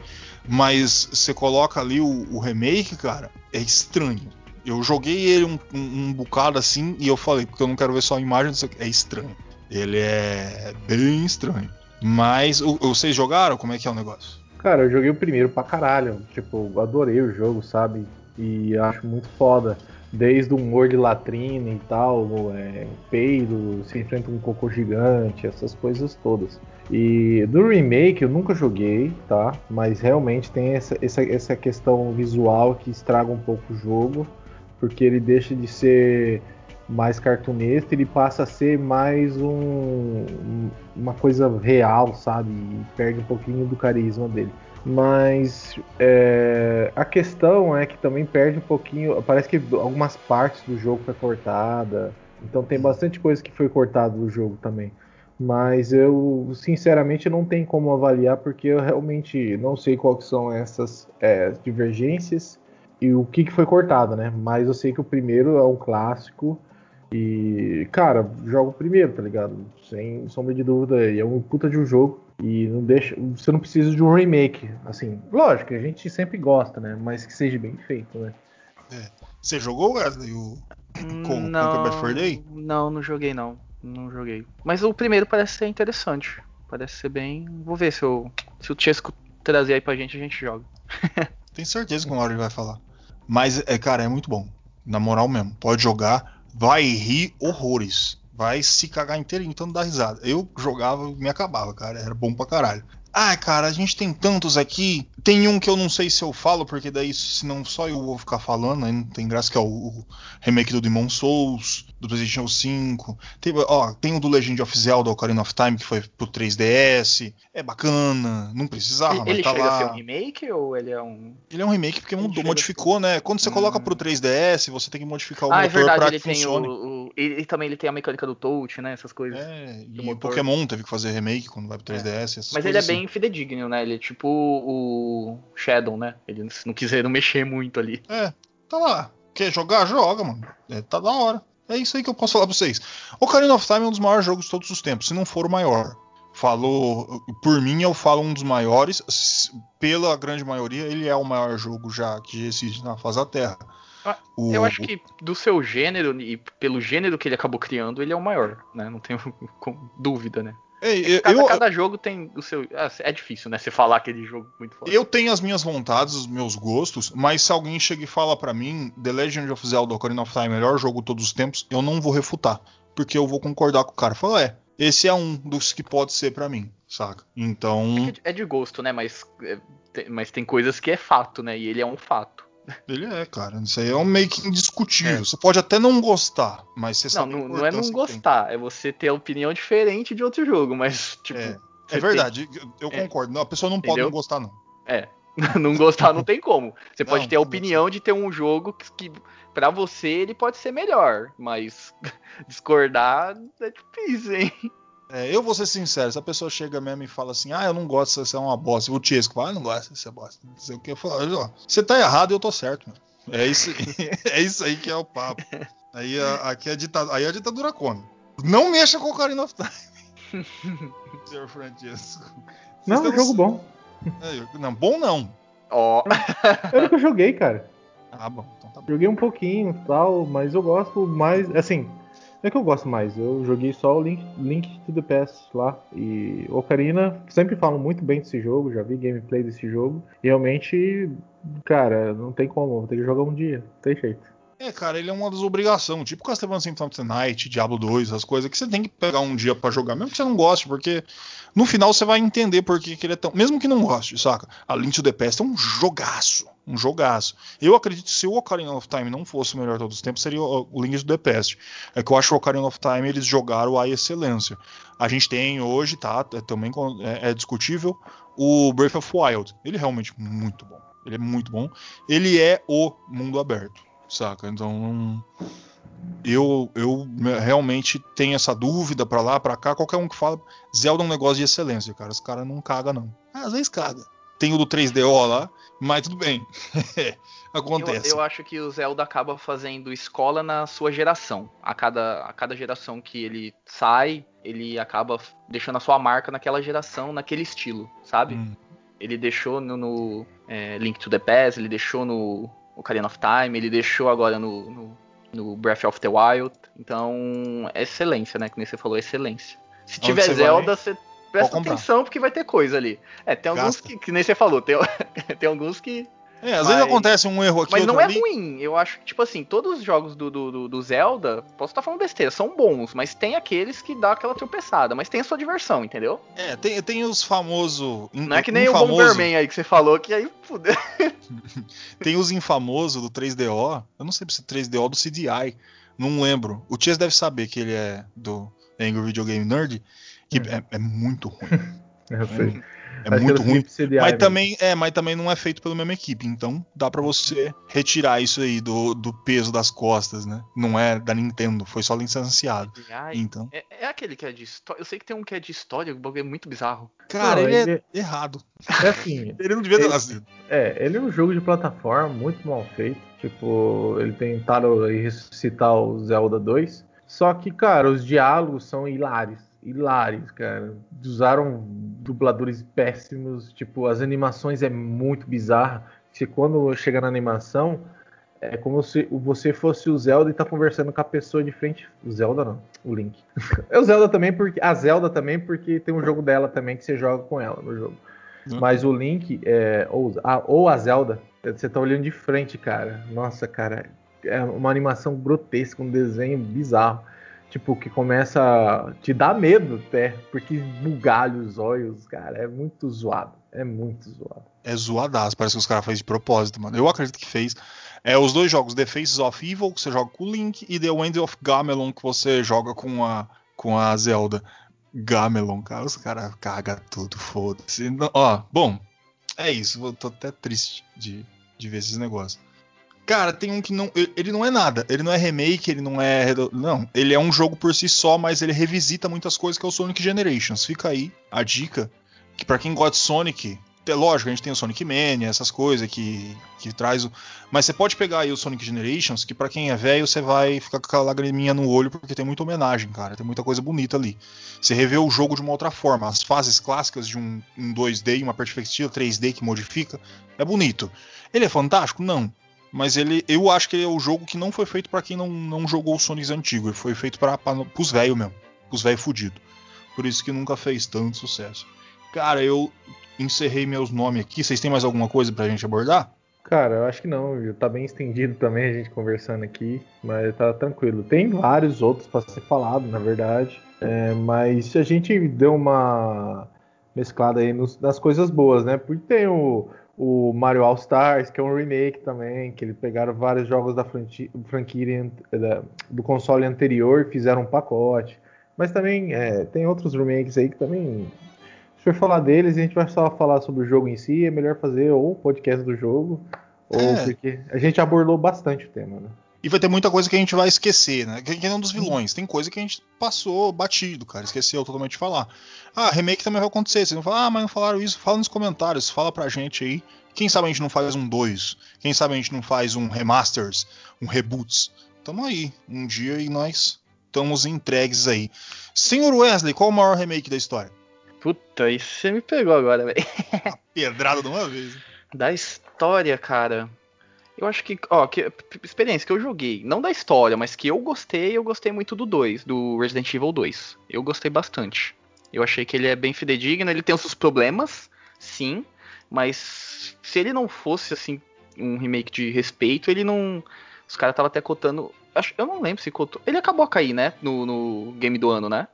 Mas você coloca ali o, o remake, cara, é estranho. Eu joguei ele um, um, um, bocado assim e eu falei, porque eu não quero ver só a imagem, é estranho. Ele é bem estranho. Mas o, vocês jogaram? Como é que é o negócio? Cara, eu joguei o primeiro pra caralho. Tipo, adorei o jogo, sabe? E acho muito foda. Desde o humor de latrina e tal, é, peido, se enfrenta um cocô gigante, essas coisas todas. E do remake eu nunca joguei, tá? Mas realmente tem essa, essa, essa questão visual que estraga um pouco o jogo, porque ele deixa de ser mais cartunista, ele passa a ser mais um, uma coisa real, sabe? E perde um pouquinho do carisma dele. Mas é, a questão é que também perde um pouquinho. Parece que algumas partes do jogo foi cortada. Então tem bastante coisa que foi cortada do jogo também. Mas eu, sinceramente, não tenho como avaliar porque eu realmente não sei quais são essas é, divergências e o que, que foi cortado, né? Mas eu sei que o primeiro é um clássico e, cara, jogo primeiro, tá ligado? Sem sombra de dúvida. E é um puta de um jogo. E não deixa. Você não precisa de um remake. Assim, lógico, a gente sempre gosta, né? Mas que seja bem feito, né? É. Você jogou, Wesley, o com, não, com for Day? Não, não joguei não. Não joguei. Mas o primeiro parece ser interessante. Parece ser bem. Vou ver se, eu, se o Chesco trazer aí pra gente, a gente joga. <laughs> Tenho certeza que uma hora ele vai falar. Mas, é, cara, é muito bom. Na moral mesmo. Pode jogar vai rir horrores. Vai se cagar inteirinho, então dá risada. Eu jogava e me acabava, cara. Era bom pra caralho. Ah, cara, a gente tem tantos aqui. Tem um que eu não sei se eu falo, porque daí, senão só eu vou ficar falando, aí não tem graça, que é o, o remake do Demon Souls, do PlayStation 5. Tem, ó, tem o do Legend of Zelda, Ocarina of Time, que foi pro 3DS. É bacana, não precisava, ele, mas ele tá chega lá. a ser um remake ou ele é um. Ele é um remake porque mudou, modificou, né? Quando você hum. coloca pro 3DS, você tem que modificar o ah, motor é verdade, pra ele que tem funcione. O, o, ele também ele tem a mecânica do touch, né? Essas coisas. É, e o Pokémon teve que fazer remake quando vai pro 3DS. É. Mas ele é bem fidedigno, né? Ele é tipo o Shadow, né? Ele não quiseram mexer muito ali. É, tá lá. Quer jogar? Joga, mano. É, tá da hora. É isso aí que eu posso falar pra vocês. Ocarina of Time é um dos maiores jogos de todos os tempos, se não for o maior. Falou, por mim eu falo um dos maiores, pela grande maioria ele é o maior jogo já que existe na face da Terra. Ah, o, eu acho que do seu gênero e pelo gênero que ele acabou criando, ele é o maior, né? Não tenho <laughs> dúvida, né? Ei, cada, eu, cada, jogo tem o seu. Ah, é difícil, né? Você falar aquele jogo muito forte. Eu tenho as minhas vontades, os meus gostos, mas se alguém chega e fala para mim The Legend of Zelda Ocarina of Time, melhor jogo de todos os tempos, eu não vou refutar. Porque eu vou concordar com o cara. Fala, é, esse é um dos que pode ser para mim, saca? Então. É, de, é de gosto, né? Mas, é, mas tem coisas que é fato, né? E ele é um fato. Ele é, cara. Isso aí é um meio que indiscutível. É. Você pode até não gostar, mas você não, sabe. Não, não é não gostar, tem. é você ter opinião diferente de outro jogo, mas, tipo. É, é verdade, tem... eu é. concordo. Não, a pessoa não Entendeu? pode não gostar, não. É. <laughs> não gostar não tem como. Você pode não, ter a opinião de ter um jogo que, que para você ele pode ser melhor, mas <laughs> discordar é difícil, hein? É, eu vou ser sincero, se a pessoa chega mesmo e fala assim, ah, eu não gosto, você é uma bosta. O Tiesco fala, ah, eu não gosto, você é bosta. Não sei o que. Eu falo, ó, você tá errado e eu tô certo, mano. É isso, <laughs> é isso aí que é o papo. Aí a, aqui é a ditadura, aí a ditadura come. Não mexa com o Ocarina of Time. <laughs> Senhor Francesco. Não, é um jogo bom. É, não, bom não. Ó. Oh. <laughs> Eu nunca joguei, cara. Ah, bom. Então tá bom. Joguei um pouquinho tal, mas eu gosto mais. Assim, é que eu gosto mais. Eu joguei só o Link, Link to the Past lá. E Ocarina, sempre falam muito bem desse jogo, já vi gameplay desse jogo. Realmente, cara, não tem como, vou ter que jogar um dia, não tem jeito. É, cara, ele é uma das obrigações, tipo Castlevania Symphony Night, Diablo 2, as coisas que você tem que pegar um dia para jogar, mesmo que você não goste, porque no final você vai entender por que, que ele é tão. Mesmo que não goste, saca? A Link to the Past é um jogaço. Um jogaço. Eu acredito que se o Ocarina of Time não fosse o melhor de todos os tempos, seria o Link to the Past. É que eu acho que o Ocarina of Time eles jogaram a excelência. A gente tem hoje, tá? É, também é, é discutível, o Breath of Wild. Ele é realmente muito bom. Ele é muito bom. Ele é o mundo aberto saca? Então eu, eu realmente tenho essa dúvida para lá, para cá. Qualquer um que fala, Zelda é um negócio de excelência, cara. Os caras não caga não. Às vezes caga. tem o do 3DO lá, mas tudo bem. <laughs> Acontece. Eu, eu, acho que o Zelda acaba fazendo escola na sua geração. A cada, a cada geração que ele sai, ele acaba deixando a sua marca naquela geração, naquele estilo, sabe? Hum. Ele deixou no, no é, Link to the Past, ele deixou no Ocarina of Time, ele deixou agora no, no, no, Breath of the Wild. Então, é excelência, né? Como você falou, excelência. Se Onde tiver Zelda, você presta atenção porque vai ter coisa ali. É, tem alguns que, que nem você falou, tem, <laughs> tem alguns que é, às mas... vezes acontece um erro aqui. Mas não é ali. ruim. Eu acho que, tipo assim, todos os jogos do, do, do Zelda, posso estar falando besteira, são bons, mas tem aqueles que dá aquela tropeçada, mas tem a sua diversão, entendeu? É, tem, tem os famosos. Não é que nem infamoso... o Bomberman aí que você falou, que aí fudeu. <laughs> tem os infamosos do 3DO. Eu não sei se é 3DO do CDI. Não lembro. O Tias deve saber que ele é do Angry Video Game Nerd. Que hum. é, é muito ruim. <laughs> Eu sei. É, é muito ruim. CDI, mas também, é, mas também não é feito pela mesma equipe. Então dá para você retirar isso aí do, do peso das costas, né? Não é da Nintendo, foi só licenciado. então. É, é, aquele que é de história. Eu sei que tem um que é de história, o bagulho é muito bizarro. Cara, não, ele, ele, é errado. É assim. <laughs> ele não devia ter nascido. É, ele é um jogo de plataforma muito mal feito. Tipo, ele tentaram ressuscitar o Zelda 2. Só que, cara, os diálogos são hilários hilários, cara. Usaram dubladores péssimos, tipo, as animações é muito bizarra. Se quando chega na animação, é como se você fosse o Zelda e tá conversando com a pessoa de frente. O Zelda não, o Link. <laughs> é o Zelda também, porque. A Zelda também, porque tem um jogo dela também que você joga com ela no jogo. Uhum. Mas o Link, é, ou, a, ou a Zelda, você tá olhando de frente, cara. Nossa, cara. É uma animação grotesca, um desenho bizarro tipo, que começa a te dar medo até, porque bugalha os olhos, cara, é muito zoado. É muito zoado. É zoadaço, parece que os caras fez de propósito, mano. Eu acredito que fez. É os dois jogos, The Faces of Evil, que você joga com o Link, e The Wind of Gamelon, que você joga com a, com a Zelda. Gamelon, cara, os caras cagam tudo, foda-se. Ó, bom, é isso. Eu tô até triste de, de ver esses negócios. Cara, tem um que não. Ele não é nada. Ele não é remake, ele não é. Não. Ele é um jogo por si só, mas ele revisita muitas coisas que é o Sonic Generations. Fica aí a dica. Que para quem gosta de Sonic. É lógico, a gente tem o Sonic Mania, essas coisas que, que traz o. Mas você pode pegar aí o Sonic Generations, que para quem é velho, você vai ficar com aquela lagriminha no olho, porque tem muita homenagem, cara. Tem muita coisa bonita ali. Você revê o jogo de uma outra forma. As fases clássicas de um, um 2D e uma perspectiva 3D que modifica. É bonito. Ele é fantástico? Não. Mas ele, eu acho que ele é o jogo que não foi feito para quem não, não jogou o Sonic antigo. Ele foi feito para os velhos mesmo. Os velhos fudidos. Por isso que nunca fez tanto sucesso. Cara, eu encerrei meus nomes aqui. Vocês têm mais alguma coisa pra gente abordar? Cara, eu acho que não, viu? Tá bem estendido também a gente conversando aqui, mas tá tranquilo. Tem vários outros para ser falado, na verdade. É, mas a gente deu uma mesclada aí nos, nas coisas boas, né? Porque tem o, o Mario All Stars, que é um remake também, que eles pegaram vários jogos da franquia do console anterior e fizeram um pacote. Mas também é, tem outros remakes aí que também. Se for falar deles, a gente vai só falar sobre o jogo em si, é melhor fazer ou podcast do jogo, ou é. porque a gente abordou bastante o tema, né? E vai ter muita coisa que a gente vai esquecer, né? Que é um dos vilões. Tem coisa que a gente passou batido, cara. Esqueceu totalmente de falar. Ah, remake também vai acontecer. Vocês vão falar, ah, mas não falaram isso. Fala nos comentários, fala pra gente aí. Quem sabe a gente não faz um 2? Quem sabe a gente não faz um remasters, um reboots? Tamo aí. Um dia e nós estamos entregues aí. Senhor Wesley, qual o maior remake da história? Puta, isso você me pegou agora, velho. <laughs> Pedrada de uma vez. Da história, cara. Eu acho que, ó, que, experiência que eu joguei, não da história, mas que eu gostei, eu gostei muito do 2, do Resident Evil 2. Eu gostei bastante. Eu achei que ele é bem fidedigno, ele tem os seus problemas, sim, mas se ele não fosse, assim, um remake de respeito, ele não. Os caras estavam até cotando. Acho, eu não lembro se cotou. Ele acabou a cair, né? No, no game do ano, né?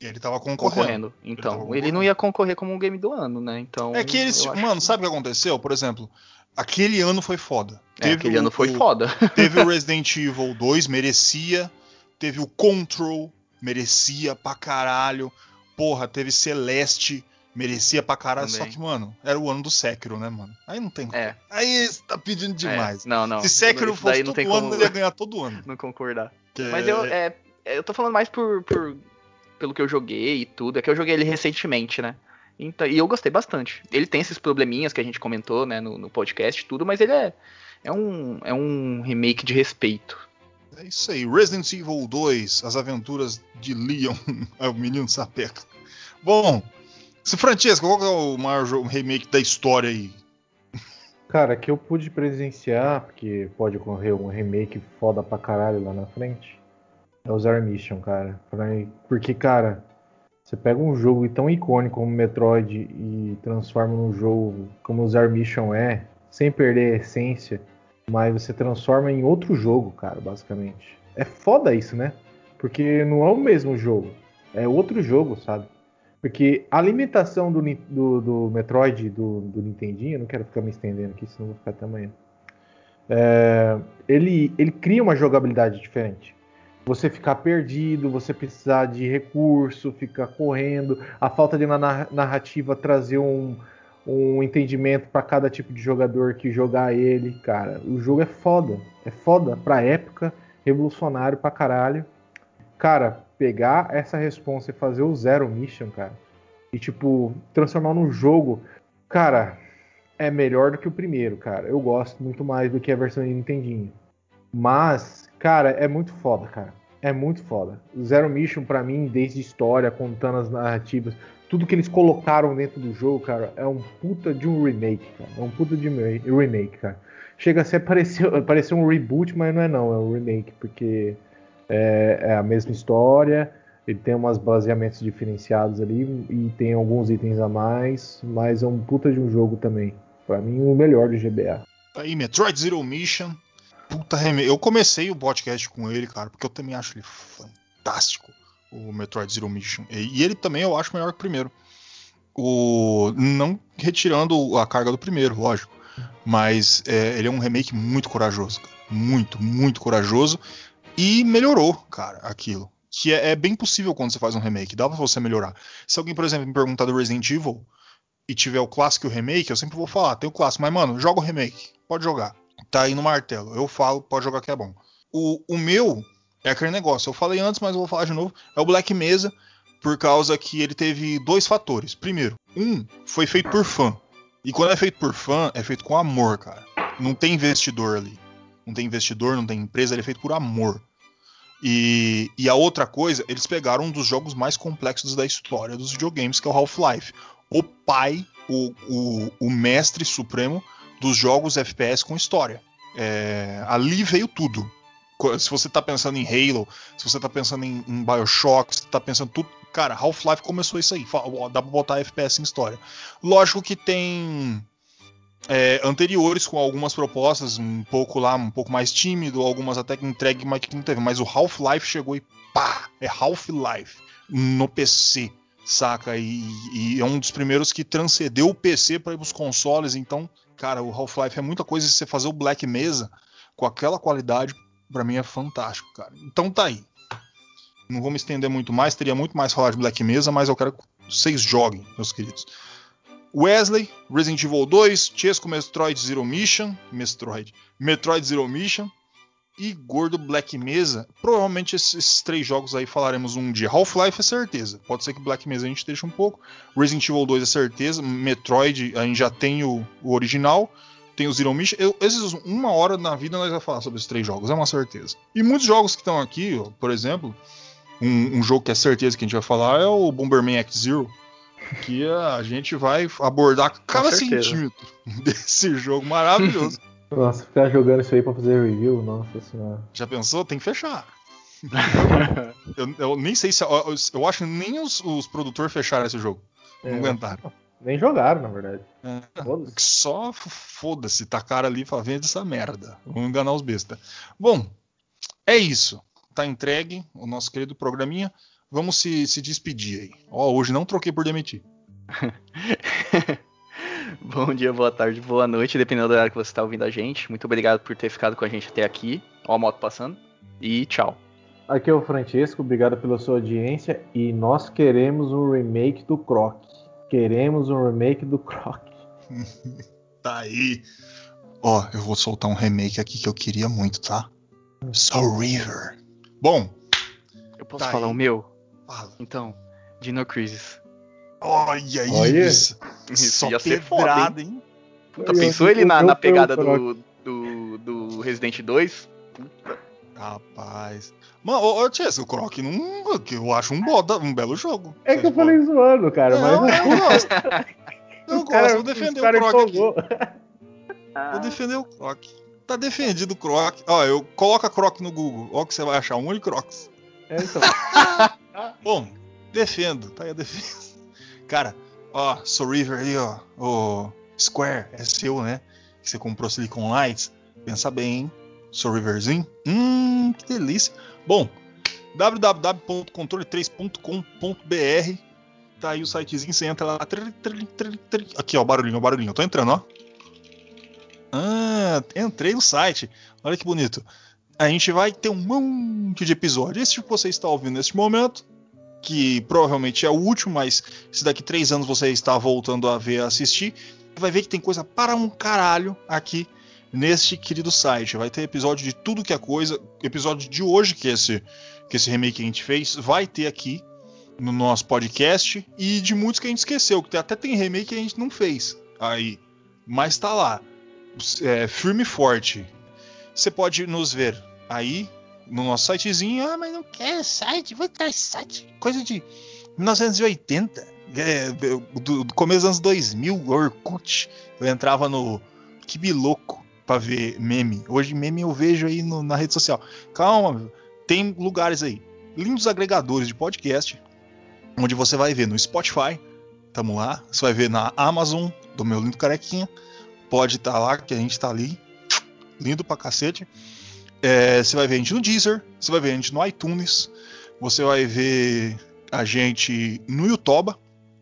Ele tava concorrendo. concorrendo. Então, ele, ele, não ia concorrer como um game do ano, né? Então. É que eles. Mano, que... sabe o que aconteceu? Por exemplo, aquele ano foi foda. É, teve aquele o, ano foi foda. <laughs> Teve o <laughs> Resident Evil 2, merecia. Teve o Control, merecia pra caralho. Porra, teve Celeste, merecia pra caralho. Também. Só que, mano, era o ano do Sekiro, né, mano? Aí não tem é. Aí você tá pedindo demais. É. Não, não. Se Sekiro fosse todo ano, como... ele ia ganhar todo ano. <laughs> Não concordar. Que... Mas eu, é, eu tô falando mais por, por, pelo que eu joguei e tudo. É que eu joguei ele recentemente, né? Então, e eu gostei bastante. Ele tem esses probleminhas que a gente comentou, né, no, no podcast tudo, mas ele é, é, um, é um remake de respeito. É isso aí, Resident Evil 2, As Aventuras de Leon, <laughs> é o menino sapeca. Bom, se Francesco, qual é o maior jogo, remake da história aí? Cara, que eu pude presenciar, porque pode ocorrer um remake foda pra caralho lá na frente, é o Zero Mission, cara. Porque, cara, você pega um jogo tão icônico como Metroid e transforma num jogo como o Mission é, sem perder a essência, mas você transforma em outro jogo, cara, basicamente. É foda isso, né? Porque não é o mesmo jogo, é outro jogo, sabe? Porque a limitação do, do, do Metroid do, do Nintendinho, eu não quero ficar me estendendo aqui, senão vou ficar até amanhã. É, ele, ele cria uma jogabilidade diferente. Você ficar perdido, você precisar de recurso, ficar correndo, a falta de uma narrativa trazer um, um entendimento para cada tipo de jogador que jogar ele, cara. O jogo é foda, é foda pra época, revolucionário pra caralho. Cara, pegar essa responsa e fazer o Zero Mission, cara, e tipo, transformar num jogo, cara, é melhor do que o primeiro, cara. Eu gosto muito mais do que a versão de Nintendinho. Mas, cara, é muito foda, cara. É muito foda. Zero Mission, para mim, desde história, contando as narrativas, tudo que eles colocaram dentro do jogo, cara, é um puta de um remake, cara. É um puta de um remake, cara. Chega a ser <laughs> parecer, parecer um reboot, mas não é não, é um remake, porque é, é a mesma história, ele tem umas baseamentos diferenciados ali e tem alguns itens a mais, mas é um puta de um jogo também. Para mim, o melhor do GBA. Tá aí, Metroid Zero Mission. Puta remake. Eu comecei o podcast com ele, cara, porque eu também acho ele fantástico, o Metroid Zero Mission. E ele também eu acho melhor que o primeiro. O... Não retirando a carga do primeiro, lógico. Mas é, ele é um remake muito corajoso, cara. Muito, muito corajoso. E melhorou, cara, aquilo. Que é, é, bem possível quando você faz um remake, dá pra você melhorar. Se alguém, por exemplo, me perguntar do Resident Evil e tiver o clássico e o remake, eu sempre vou falar, tem o clássico, mas mano, joga o remake, pode jogar. Tá aí no martelo. Eu falo, pode jogar que é bom. O, o meu é aquele negócio, eu falei antes, mas vou falar de novo, é o Black Mesa, por causa que ele teve dois fatores. Primeiro, um foi feito por fã. E quando é feito por fã, é feito com amor, cara. Não tem investidor ali não tem investidor, não tem empresa, ele é feito por amor. E, e a outra coisa, eles pegaram um dos jogos mais complexos da história dos videogames, que é o Half-Life. O pai, o, o, o, mestre supremo dos jogos FPS com história. É, ali veio tudo. Se você está pensando em Halo, se você está pensando em, em, Bioshock, se você tá pensando tudo. Cara, Half-Life começou isso aí. Dá pra botar FPS em história. Lógico que tem é, anteriores com algumas propostas, um pouco lá, um pouco mais tímido, algumas até que entregue, mas que não teve. Mas o Half-Life chegou e pá! É Half-Life no PC, saca? E, e, é um dos primeiros que transcendeu o PC para ir para os consoles. Então, cara, o Half-Life é muita coisa. E você fazer o Black Mesa com aquela qualidade, para mim é fantástico, cara. Então tá aí. Não vou me estender muito mais, teria muito mais falar de Black Mesa, mas eu quero que vocês joguem, meus queridos. Wesley, Resident Evil 2, Chesco Metroid Zero Mission, Metroid, Metroid Zero Mission e Gordo Black Mesa. Provavelmente esses, esses três jogos aí falaremos um dia. Half-Life é certeza. Pode ser que Black Mesa a gente deixe um pouco. Resident Evil 2 é certeza. Metroid a gente já tem o, o original. Tem o Zero Mission. Eu, esses uma hora na vida nós vamos falar sobre esses três jogos, é uma certeza. E muitos jogos que estão aqui, ó, por exemplo, um, um, jogo que é certeza que a gente vai falar é o Bomberman X-Zero que a gente vai abordar cada centímetro <laughs> desse jogo maravilhoso. Nossa, ficar jogando isso aí pra fazer review, nossa senhora. Já pensou? Tem que fechar. <laughs> eu, eu, nem sei se. Eu, eu acho que nem os, os produtores fecharam esse jogo. É, não aguentaram. Nem jogaram, na verdade. É, só foda-se, tacar ali pra vender essa merda. Vamos enganar os bestas. Bom, é isso. Tá entregue o nosso querido programinha. Vamos se, se despedir aí. Ó, hoje não troquei por demitir. <laughs> <laughs> Bom dia, boa tarde, boa noite, dependendo do horário que você está ouvindo a gente. Muito obrigado por ter ficado com a gente até aqui. Ó a moto passando. E tchau. Aqui é o Francesco, obrigado pela sua audiência. E nós queremos um remake do Croc. Queremos um remake do Croc. <laughs> tá aí. Ó, eu vou soltar um remake aqui que eu queria muito, tá? Soul River. Bom. Eu posso tá falar aí. o meu? Fala. Então, Dino Crisis. Olha, Olha. isso. Isso Só ia ser foda, hein? Puta, Eu- pensou eu- ele na, eu- na eu- pegada eu- do, do, do Resident 2? Rapaz. Mano, ô, ô Chess, o Croc não. que Eu acho um, boda, um belo jogo. É que eu falei zoando, cara, Não, mas. eu gosto. <laughs> Eu Os gosto, cara- vou defender cara o Croc aqui. empolgou. Vou defender o Croc. Tá defendido o Croc. Ó, eu coloca Croc no Google. Ó, que você vai achar um monte de Crocs. É, então. <laughs> Bom, defendo, tá aí a defesa. Cara, ó, Soul River aí, ó. O Square é seu, né? Que você comprou Silicon Lights. Pensa bem, hein? Soul Riverzinho. Hum, que delícia. Bom, www.controle3.com.br Tá aí o sitezinho, você entra lá. Aqui, ó, o barulhinho, o barulhinho. Eu tô entrando, ó. Ah, entrei no site. Olha que bonito. A gente vai ter um monte de episódios. Esse que você está ouvindo neste momento, que provavelmente é o último, mas se daqui três anos você está voltando a ver, assistir, vai ver que tem coisa para um caralho aqui neste querido site. Vai ter episódio de tudo que é coisa. Episódio de hoje, que esse, que esse remake que a gente fez, vai ter aqui no nosso podcast. E de muitos que a gente esqueceu, que até tem remake que a gente não fez aí. Mas tá lá. É, firme e forte. Você pode nos ver aí no nosso sitezinho. Ah, mas não quero site, vou ter site. Coisa de 1980. É, do, do começo dos anos 2000, Orkut. Eu entrava no Kibiloco pra ver meme. Hoje meme eu vejo aí no- na rede social. Calma, tem lugares aí. Lindos agregadores de podcast. Onde você vai ver no Spotify. Tamo lá. Você vai ver na Amazon, do meu lindo carequinha. Pode estar lá, que a gente tá ali. Lindo pra cacete. É, você vai ver a gente no Deezer. Você vai ver a gente no iTunes. Você vai ver a gente no YouTube.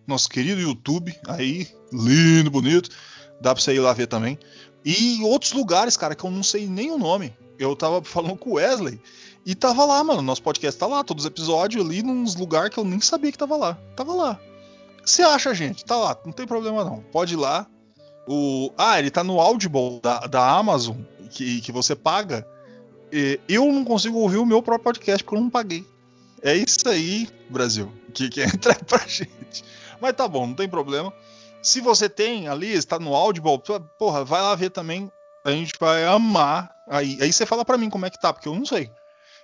Nosso querido YouTube. Aí, lindo, bonito. Dá pra você ir lá ver também. E outros lugares, cara, que eu não sei nem o nome. Eu tava falando com o Wesley. E tava lá, mano. Nosso podcast tá lá. Todos os episódios ali, nos lugares que eu nem sabia que tava lá. Tava lá. Você acha, gente? Tá lá. Não tem problema não. Pode ir lá. O... Ah, ele tá no Audible da, da Amazon, que, que você paga. E eu não consigo ouvir o meu próprio podcast porque eu não paguei. É isso aí, Brasil, que, que <laughs> entra pra gente. Mas tá bom, não tem problema. Se você tem ali, está no Audible, porra, vai lá ver também. A gente vai amar. Aí, aí você fala pra mim como é que tá, porque eu não sei.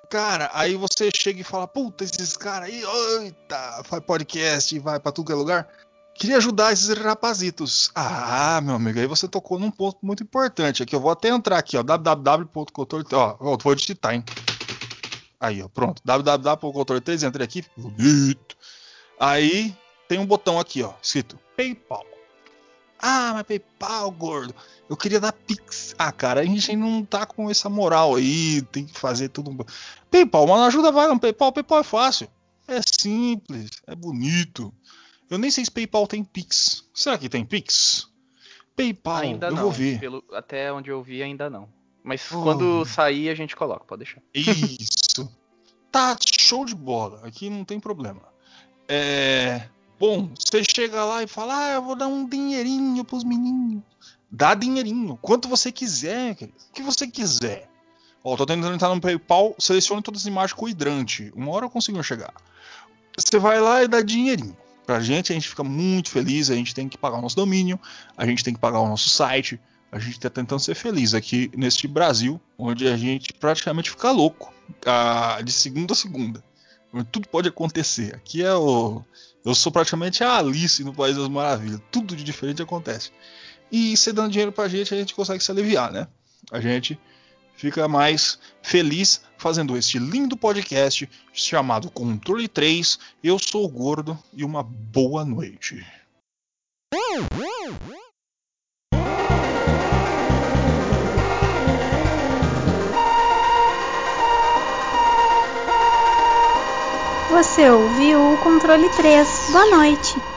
Cara, aí você chega e fala, puta, esses caras aí, eita, faz podcast, vai pra tudo que é lugar. Queria ajudar esses rapazitos. Ah, meu amigo, aí você tocou num ponto muito importante aqui. Eu vou até entrar aqui, ó, www.controle... Ó, ó, vou digitar, hein. Aí, ó, pronto. www.controle3, entrei aqui, bonito. Aí tem um botão aqui, ó, escrito PayPal. Ah, mas PayPal, gordo. Eu queria dar Pix. Ah, cara, a gente não tá com essa moral aí, tem que fazer tudo. PayPal, mas não ajuda vai no PayPal. PayPal é fácil. É simples, é bonito. Eu nem sei se PayPal tem Pix. Será que tem Pix? PayPal, ainda eu não. vou ver. Pelo- até onde eu vi, ainda não. Mas Oh. quando sair, a gente coloca, pode deixar. Isso. Tá show de bola. Aqui não tem problema. É. Bom, você chega lá e fala: Ah, eu vou dar um dinheirinho pros meninos. Dá dinheirinho. Quanto você quiser, querido. O que você quiser. Ó, tô tentando entrar no PayPal. Selecione todas as imagens com hidrante. Uma hora eu consigo chegar. Você vai lá e dá dinheirinho. Pra gente, a gente fica muito feliz. A gente tem que pagar o nosso domínio. A gente tem que pagar o nosso site. A gente tá tentando ser feliz aqui neste Brasil, onde a gente praticamente fica louco ah, de segunda a segunda. Tudo pode acontecer. Aqui é o. Eu sou praticamente a Alice no País das Maravilhas. Tudo de diferente acontece. E você dando dinheiro pra gente, a gente consegue se aliviar, né? A gente fica mais feliz fazendo este lindo podcast chamado Controle 3. Eu sou o Gordo e uma boa noite. Você ouviu o controle 3. Boa noite.